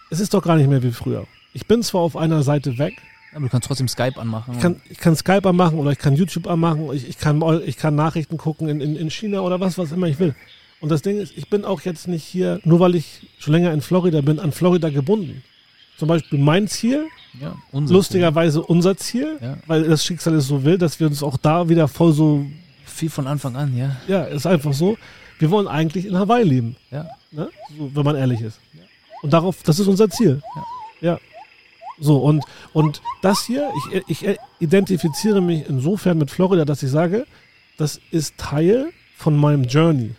es ist doch gar nicht mehr wie früher. Ich bin zwar auf einer Seite weg, Aber du kannst trotzdem Skype anmachen. ich kann, ich kann Skype anmachen oder ich kann YouTube anmachen, ich, ich, kann, ich kann Nachrichten gucken in, in, in China oder was, was immer ich will. Und das Ding ist, ich bin auch jetzt nicht hier, nur weil ich schon länger in Florida bin, an Florida gebunden. Zum Beispiel mein Ziel, ja, unser lustigerweise unser Ziel, Ja. weil das Schicksal ist so wild, dass wir uns auch da wieder voll so, Viel von Anfang an, ja. ja, ist einfach so. Wir wollen eigentlich in Hawaii leben, ja. ne? so, wenn man ehrlich ist. Und darauf, das ist unser Ziel. Ja. So, und, und das hier, ich, ich identifiziere mich insofern mit Florida, dass ich sage, das ist Teil von meinem Journey.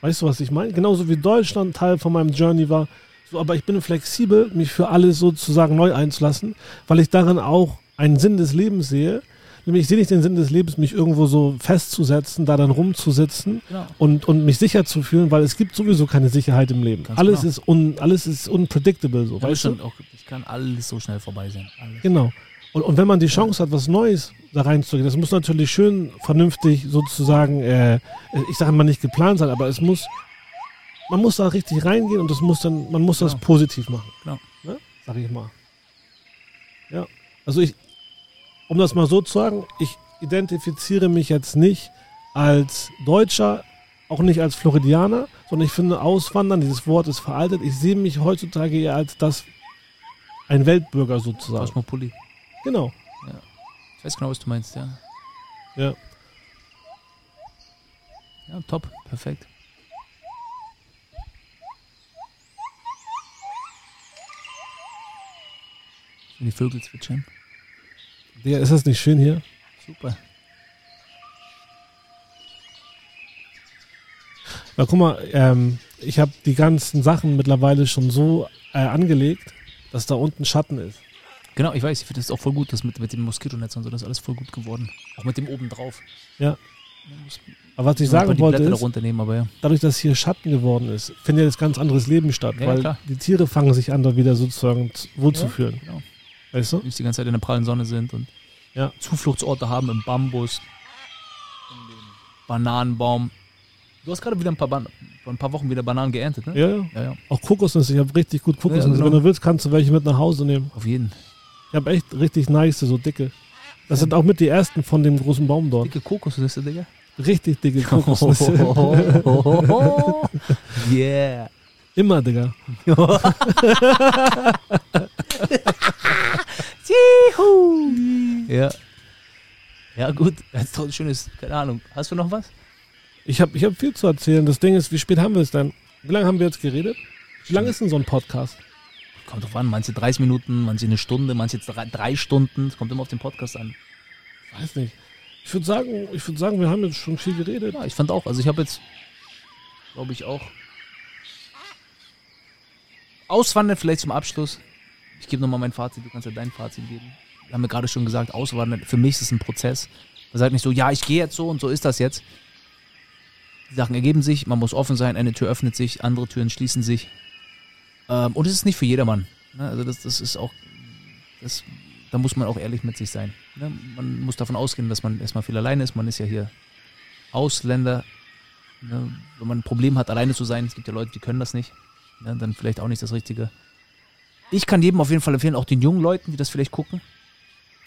Weißt du, was ich meine? Genauso wie Deutschland Teil von meinem Journey war. So, aber ich bin flexibel, mich für alles sozusagen neu einzulassen, weil ich darin auch einen Sinn des Lebens sehe. Nämlich ich sehe nicht den Sinn des Lebens, mich irgendwo so festzusetzen, da dann rumzusitzen Genau. und, und mich sicher zu fühlen, weil es gibt sowieso keine Sicherheit im Leben. Ganz alles, genau. ist un, alles ist unpredictable, so, Ja, weißt du? auch, ich kann alles so schnell vorbei sein. Alles. Genau. Und, und wenn man die Chance hat, was Neues da reinzugehen, das muss natürlich schön vernünftig sozusagen, äh, ich sage mal nicht geplant sein, aber es muss, man muss da richtig reingehen und das muss dann, man muss das Genau. positiv machen. Genau. Ne? Sag ich mal. Ja. Also ich, um das mal so zu sagen, ich identifiziere mich jetzt nicht als Deutscher, auch nicht als Floridianer, sondern ich finde Auswandern, dieses Wort ist veraltet. Ich sehe mich heutzutage eher als das, ein Weltbürger sozusagen. Kosmopolit. Genau. Ich weiß genau, was du meinst, ja. Ja. Ja, top, perfekt. Wenn die Vögel zwitschern. Ja, ist das nicht schön hier? Super. Na, guck mal, ähm, ich habe die ganzen Sachen mittlerweile schon so äh, angelegt, dass da unten Schatten ist. Genau, ich weiß, ich finde das auch voll gut, das mit, mit dem Moskitonetz und so, das ist alles voll gut geworden. Auch mit dem oben drauf. Ja. Aber was ich sagen wollte da ist, aber ja. dadurch, dass hier Schatten geworden ist, findet jetzt ganz anderes Leben statt, Ja, weil klar. die Tiere fangen sich an, da wieder sozusagen wohlzufühlen. Genau. Weißt du? Die die ganze Zeit in der prallen Sonne sind und Ja. Zufluchtsorte haben im Bambus, in dem Bananenbaum. Du hast gerade wieder ein paar, Ban vor ein paar Wochen wieder Bananen geerntet, ne? Ja, ja. Ja, ja. Auch Kokosnüsse. Ich habe richtig gut Kokosnüsse. genau. Wenn du willst, kannst du welche mit nach Hause nehmen. Auf jeden. Ich habe echt richtig nice, so dicke. Das sind auch mit die ersten von dem großen Baum dort. Dicke Kokosnüsse, Digga. Richtig dicke Kokosnüsse. yeah. Immer, Digga. Juhu. Ja. Ja, gut. Das ist doch ein schönes, keine Ahnung. Hast du noch was? Ich habe ich hab viel zu erzählen. Das Ding ist, wie spät haben wir es denn? Wie lange haben wir jetzt geredet? Wie lange ist denn so ein Podcast? Kommt drauf an, manche 30 Minuten, manche eine Stunde, manche drei, drei Stunden. Es kommt immer auf den Podcast an. Weiß nicht. Ich würde sagen, ich würde sagen, wir haben jetzt schon viel geredet. Ja, ich fand auch. Also ich habe jetzt, glaube ich auch. Auswandern vielleicht zum Abschluss. Ich gebe nochmal mein Fazit, du kannst ja dein Fazit geben. Wir haben ja gerade schon gesagt, Auswandern, für mich ist es ein Prozess. Man sagt nicht so, ja, ich gehe jetzt so und so ist das jetzt. Die Sachen ergeben sich, man muss offen sein, eine Tür öffnet sich, andere Türen schließen sich. Ähm, und es ist nicht für jedermann. Ne? Also das, das ist auch, das, da muss man auch ehrlich mit sich sein. Ne? Man muss davon ausgehen, dass man erstmal viel alleine ist. Man ist ja hier Ausländer. Ne? Wenn man ein Problem hat, alleine zu sein, es gibt ja Leute, die können das nicht. Ne? Dann vielleicht auch nicht das Richtige. Ich kann jedem auf jeden Fall empfehlen, auch den jungen Leuten, die das vielleicht gucken.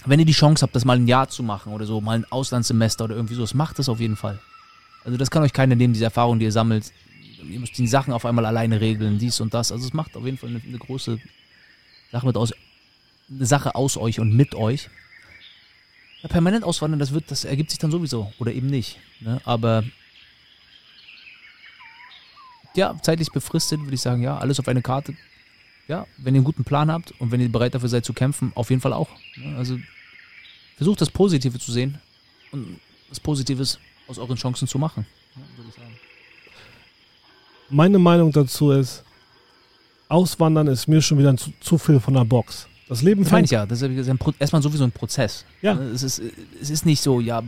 wenn ihr die Chance habt, das mal ein Jahr zu machen oder so, mal ein Auslandssemester oder irgendwie sowas, macht das auf jeden Fall. Also das kann euch keiner nehmen, diese Erfahrung, die ihr sammelt. Ihr müsst die Sachen auf einmal alleine regeln, dies und das. Also es macht auf jeden Fall eine, eine große Sache mit aus, eine Sache aus euch und mit euch. Ja, permanent auswandern, das wird, das ergibt sich dann sowieso oder eben nicht. Ne? Aber ja, zeitlich befristet würde ich sagen, ja, alles auf eine Karte. Ja, wenn ihr einen guten Plan habt und wenn ihr bereit dafür seid zu kämpfen, auf jeden Fall auch. Also versucht das Positive zu sehen und das Positives aus euren Chancen zu machen. Ich. Meine Meinung dazu ist, Auswandern ist mir schon wieder zu, zu viel von der Box. Das Leben Das fängt ich ja. Das ist erstmal sowieso ein Prozess. Ja. Es ist, es ist nicht so, ja.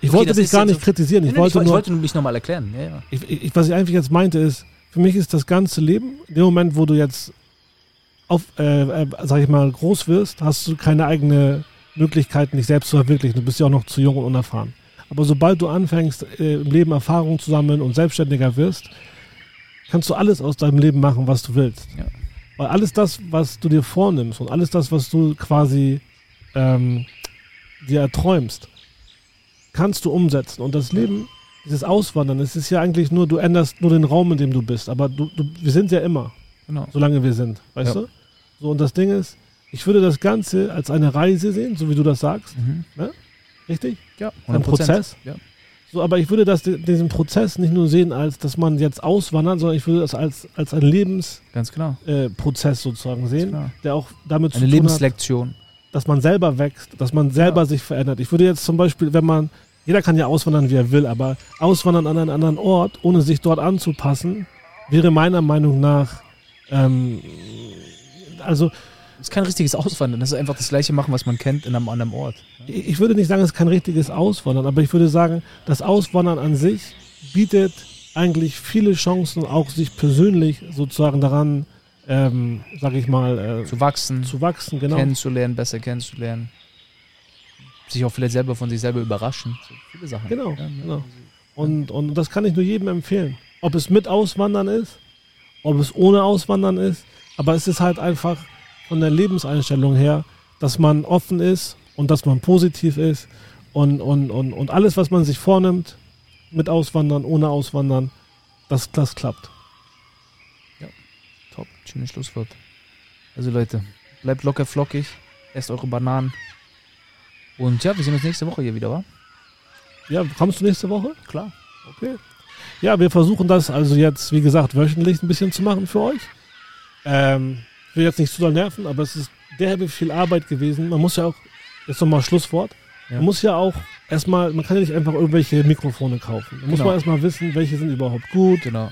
Ich Okay, wollte dich gar nicht so- kritisieren. Ich Nee, wollte ich, nur, wollte nur mich nochmal erklären. Ja, ja. ich, ich, was ich eigentlich jetzt meinte ist, für mich ist das ganze Leben, in dem Moment, wo du jetzt auf, äh, äh, sag ich mal, groß wirst, hast du keine eigene Möglichkeit, dich selbst zu verwirklichen. Du bist ja auch noch zu jung und unerfahren. Aber sobald du anfängst, äh, im Leben Erfahrungen zu sammeln und selbstständiger wirst, kannst du alles aus deinem Leben machen, was du willst. Ja. Weil alles das, was du dir vornimmst und alles das, was du quasi ähm, dir erträumst, kannst du umsetzen. Und das Leben, dieses Auswandern, es ist ja eigentlich nur, du änderst nur den Raum, in dem du bist. Aber du, du, wir sind ja immer, Genau. solange wir sind. Weißt Ja. du? So, und das Ding ist, ich würde das Ganze als eine Reise sehen, so wie du das sagst. Mhm. Richtig? Ja, Ein 100%. Prozess? Ja. So, aber ich würde das, diesen Prozess nicht nur sehen, als dass man jetzt auswandert, sondern ich würde das als, als einen Lebensprozess äh, sozusagen sehen, der auch damit zu Eine tun hat, Lebenslektion. dass man selber wächst, dass man selber Ja. sich verändert. Ich würde jetzt zum Beispiel, wenn man, jeder kann ja auswandern, wie er will, aber auswandern an einen anderen Ort, ohne sich dort anzupassen, wäre meiner Meinung nach, ähm, also Das ist kein richtiges Auswandern. Das ist einfach das gleiche machen, was man kennt in einem anderen Ort. ich würde nicht sagen, es ist kein richtiges Auswandern, aber ich würde sagen, das Auswandern an sich bietet eigentlich viele Chancen, auch sich persönlich sozusagen daran, ähm, sag ich mal, äh, Zu wachsen, zu wachsen, genau. kennenzulernen, besser kennenzulernen. Sich auch vielleicht selber von sich selber überraschen. So viele Sachen. Genau, Ja, ne? genau. Und, und das kann ich nur jedem empfehlen. Ob es mit Auswandern ist, ob es ohne Auswandern ist, aber es ist halt einfach von der Lebenseinstellung her, dass man offen ist und dass man positiv ist und, und, und, und alles, was man sich vornimmt, mit Auswandern, ohne Auswandern, das, das klappt. Top, schönes Schlusswort. Also Leute, bleibt locker flockig, esst eure Bananen. Und ja, wir sehen uns nächste Woche hier wieder, wa? Ja, kommst du nächste Woche? Klar. Okay. Ja, wir versuchen das also jetzt, wie gesagt, wöchentlich ein bisschen zu machen für euch. Ähm, ich will jetzt nicht zu doll nerven, aber es ist derbe viel Arbeit gewesen. Man muss ja auch, jetzt nochmal Schlusswort, Ja. man muss ja auch erstmal, man kann ja nicht einfach irgendwelche Mikrofone kaufen. Da muss Genau. man erstmal wissen, welche sind überhaupt gut, Genau.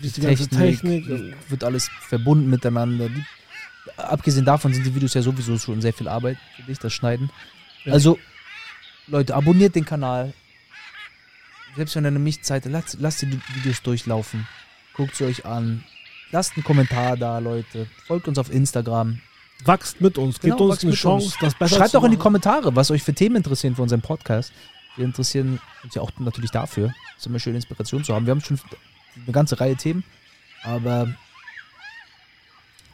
wie ist die ganze Technik. wird alles verbunden miteinander. Die, abgesehen davon sind die Videos ja sowieso schon sehr viel Arbeit für dich, das Schneiden. Ja. Also, Leute, abonniert den Kanal. Selbst wenn ihr nicht Zeit habt, lasst, lasst die Videos durchlaufen. Guckt sie euch an. Lasst einen Kommentar da, Leute. Folgt uns auf Instagram. Wachst mit uns, gebt Genau, uns wachst eine Chance, uns. das besser Schreibt auch in die. Kommentare, was euch für Themen interessieren für unseren Podcast. Wir interessieren uns ja auch natürlich dafür. Es ist immer schön, Inspiration zu haben. Wir haben schon eine ganze Reihe Themen, aber.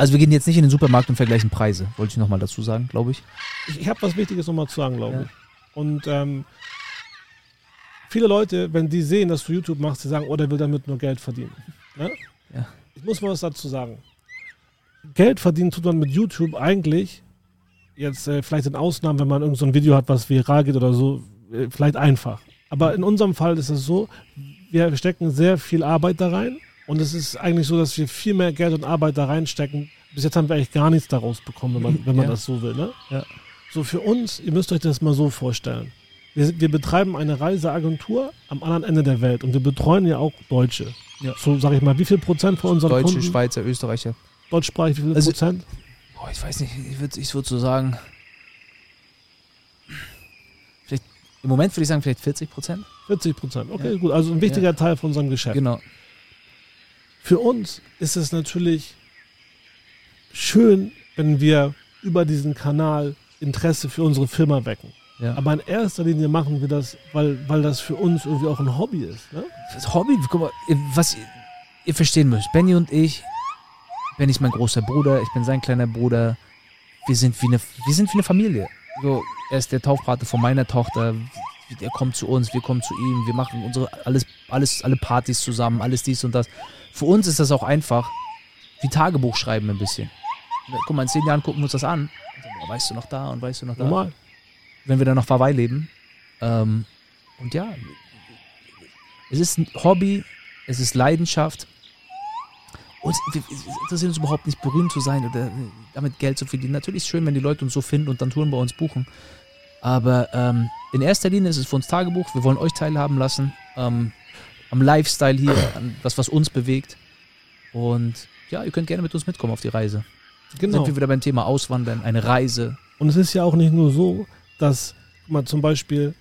Also, wir gehen jetzt nicht in den Supermarkt und vergleichen Preise, wollte ich nochmal dazu sagen, glaube ich. Ich, ich habe was Wichtiges nochmal zu sagen, glaube Ja. ich. Und ähm, viele Leute, wenn die sehen, dass du YouTube machst, die sagen, oh, der will damit nur Geld verdienen. Ne? Ja. Ich muss mal was dazu sagen. Geld verdienen tut man mit YouTube eigentlich, jetzt äh, vielleicht in Ausnahmen, wenn man irgend so ein Video hat, was viral geht oder so, äh, vielleicht einfach. Aber in unserem Fall ist es so, wir stecken sehr viel Arbeit da rein und es ist eigentlich so, dass wir viel mehr Geld und Arbeit da reinstecken. Bis jetzt haben wir eigentlich gar nichts daraus bekommen, wenn man, wenn man Ja. das so will. Ne? Ja. So für uns, ihr müsst euch das mal so vorstellen. Wir, wir betreiben eine Reiseagentur am anderen Ende der Welt und wir betreuen ja auch Deutsche. Ja. So sage ich mal, wie viel Prozent von unseren Deutsche, Kunden Schweizer, Österreicher. deutschsprachig, wie viel Also- Prozent? Boah, ich weiß nicht, ich würde ich würd so sagen. Vielleicht, im Moment würde ich sagen, vielleicht 40 Prozent. 40 Prozent. Okay, Ja. gut. Also ein wichtiger Teil von unserem Geschäft. Genau. Für uns ist es natürlich schön, wenn wir über diesen Kanal Interesse für unsere Firma wecken. Ja. Aber in erster Linie machen wir das, weil, weil das für uns irgendwie auch ein Hobby ist. Ne? Das Hobby, guck mal, was ihr, ihr verstehen müsst. Benny und ich, Benny ist mein großer Bruder, ich bin sein kleiner Bruder. wir sind wie eine, wir sind wie eine Familie. So, er ist der Taufpate von meiner Tochter. Der kommt zu uns, wir kommen zu ihm, wir machen unsere alles, alles, alle Partys zusammen, alles dies und das. Für uns ist das auch einfach wie Tagebuch schreiben ein bisschen. Guck mal, in zehn Jahren gucken wir uns das an. Boah, weißt du noch da und weißt du noch da? Normal. Wenn wir dann noch Hawaii leben. Ähm, und ja, es ist ein Hobby, es ist Leidenschaft. Und wir wir interessieren uns überhaupt nicht, berühmt zu sein oder damit Geld zu verdienen. Natürlich ist es schön, wenn die Leute uns so finden und dann Touren bei uns buchen. Aber ähm, in erster Linie ist es für uns Tagebuch. Wir wollen euch teilhaben lassen ähm, am Lifestyle hier, an das, was uns bewegt. Und ja, ihr könnt gerne mit uns mitkommen auf die Reise. Genau. Sind wir wieder beim Thema Auswandern, eine Reise. Und es ist ja auch nicht nur so, dass man zum Beispiel,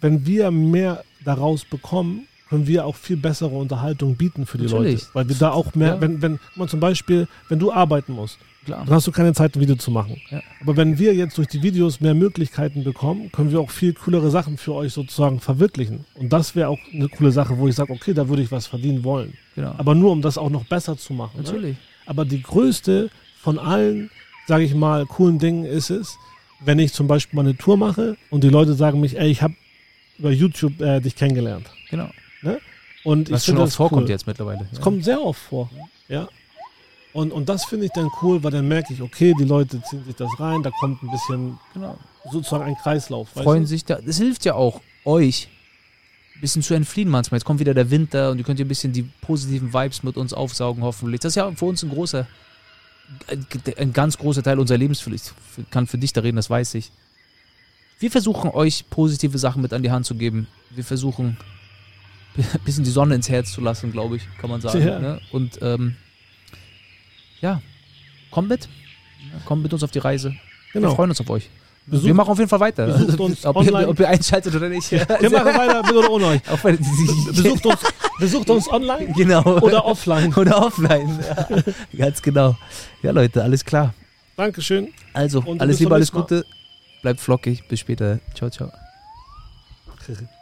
wenn wir mehr daraus bekommen, können wir auch viel bessere Unterhaltung bieten für die Natürlich. Leute. Weil wir da auch mehr, Ja. wenn, wenn man zum Beispiel, wenn du arbeiten musst, Klar. dann hast du keine Zeit, ein Video zu machen. Ja. Aber wenn wir jetzt durch die Videos mehr Möglichkeiten bekommen, können wir auch viel coolere Sachen für euch sozusagen verwirklichen. Und das wäre auch eine coole Sache, wo ich sage, okay, da würde ich was verdienen wollen. Genau. Aber nur, um das auch noch besser zu machen. Ne? Natürlich. Aber die größte von allen, sage ich mal, coolen Dingen ist es, wenn ich zum Beispiel mal eine Tour mache und die Leute sagen mich, ey, ich habe über YouTube äh, dich kennengelernt. Genau. Und Was ich schon finde oft das vorkommt cool. jetzt mittlerweile. Es Ja. kommt sehr oft vor. Ja. Und, und das finde ich dann cool, weil dann merke ich, okay, die Leute ziehen sich das rein, da kommt ein bisschen Genau. sozusagen ein Kreislauf. Freuen sich da. Das hilft ja auch euch, ein bisschen zu entfliehen manchmal. Jetzt kommt wieder der Winter und ihr könnt hier ein bisschen die positiven Vibes mit uns aufsaugen, hoffentlich. Das ist ja für uns ein großer, ein- ganz großer Teil unserer Lebenspflicht. Ich kann für dich da reden, das weiß ich. Wir versuchen euch positive Sachen mit an die Hand zu geben. Wir versuchen ein bisschen die Sonne ins Herz zu lassen, glaube ich, kann man sagen. Ja. Ne? Und ähm, ja, kommt mit. Kommt mit uns auf die Reise. Wir Genau. freuen uns auf euch. Besucht- wir machen auf jeden Fall weiter. besucht uns ob, online. ihr, ob ihr einschaltet oder nicht. Wir machen weiter mit oder ohne euch. Besucht uns, besucht uns online genau. oder offline. Oder offline. Ja, ganz genau. Ja, Leute, alles klar. Dankeschön. Also, Und alles Liebe, alles. Gute. Bleibt flockig. Bis später. Ciao, ciao.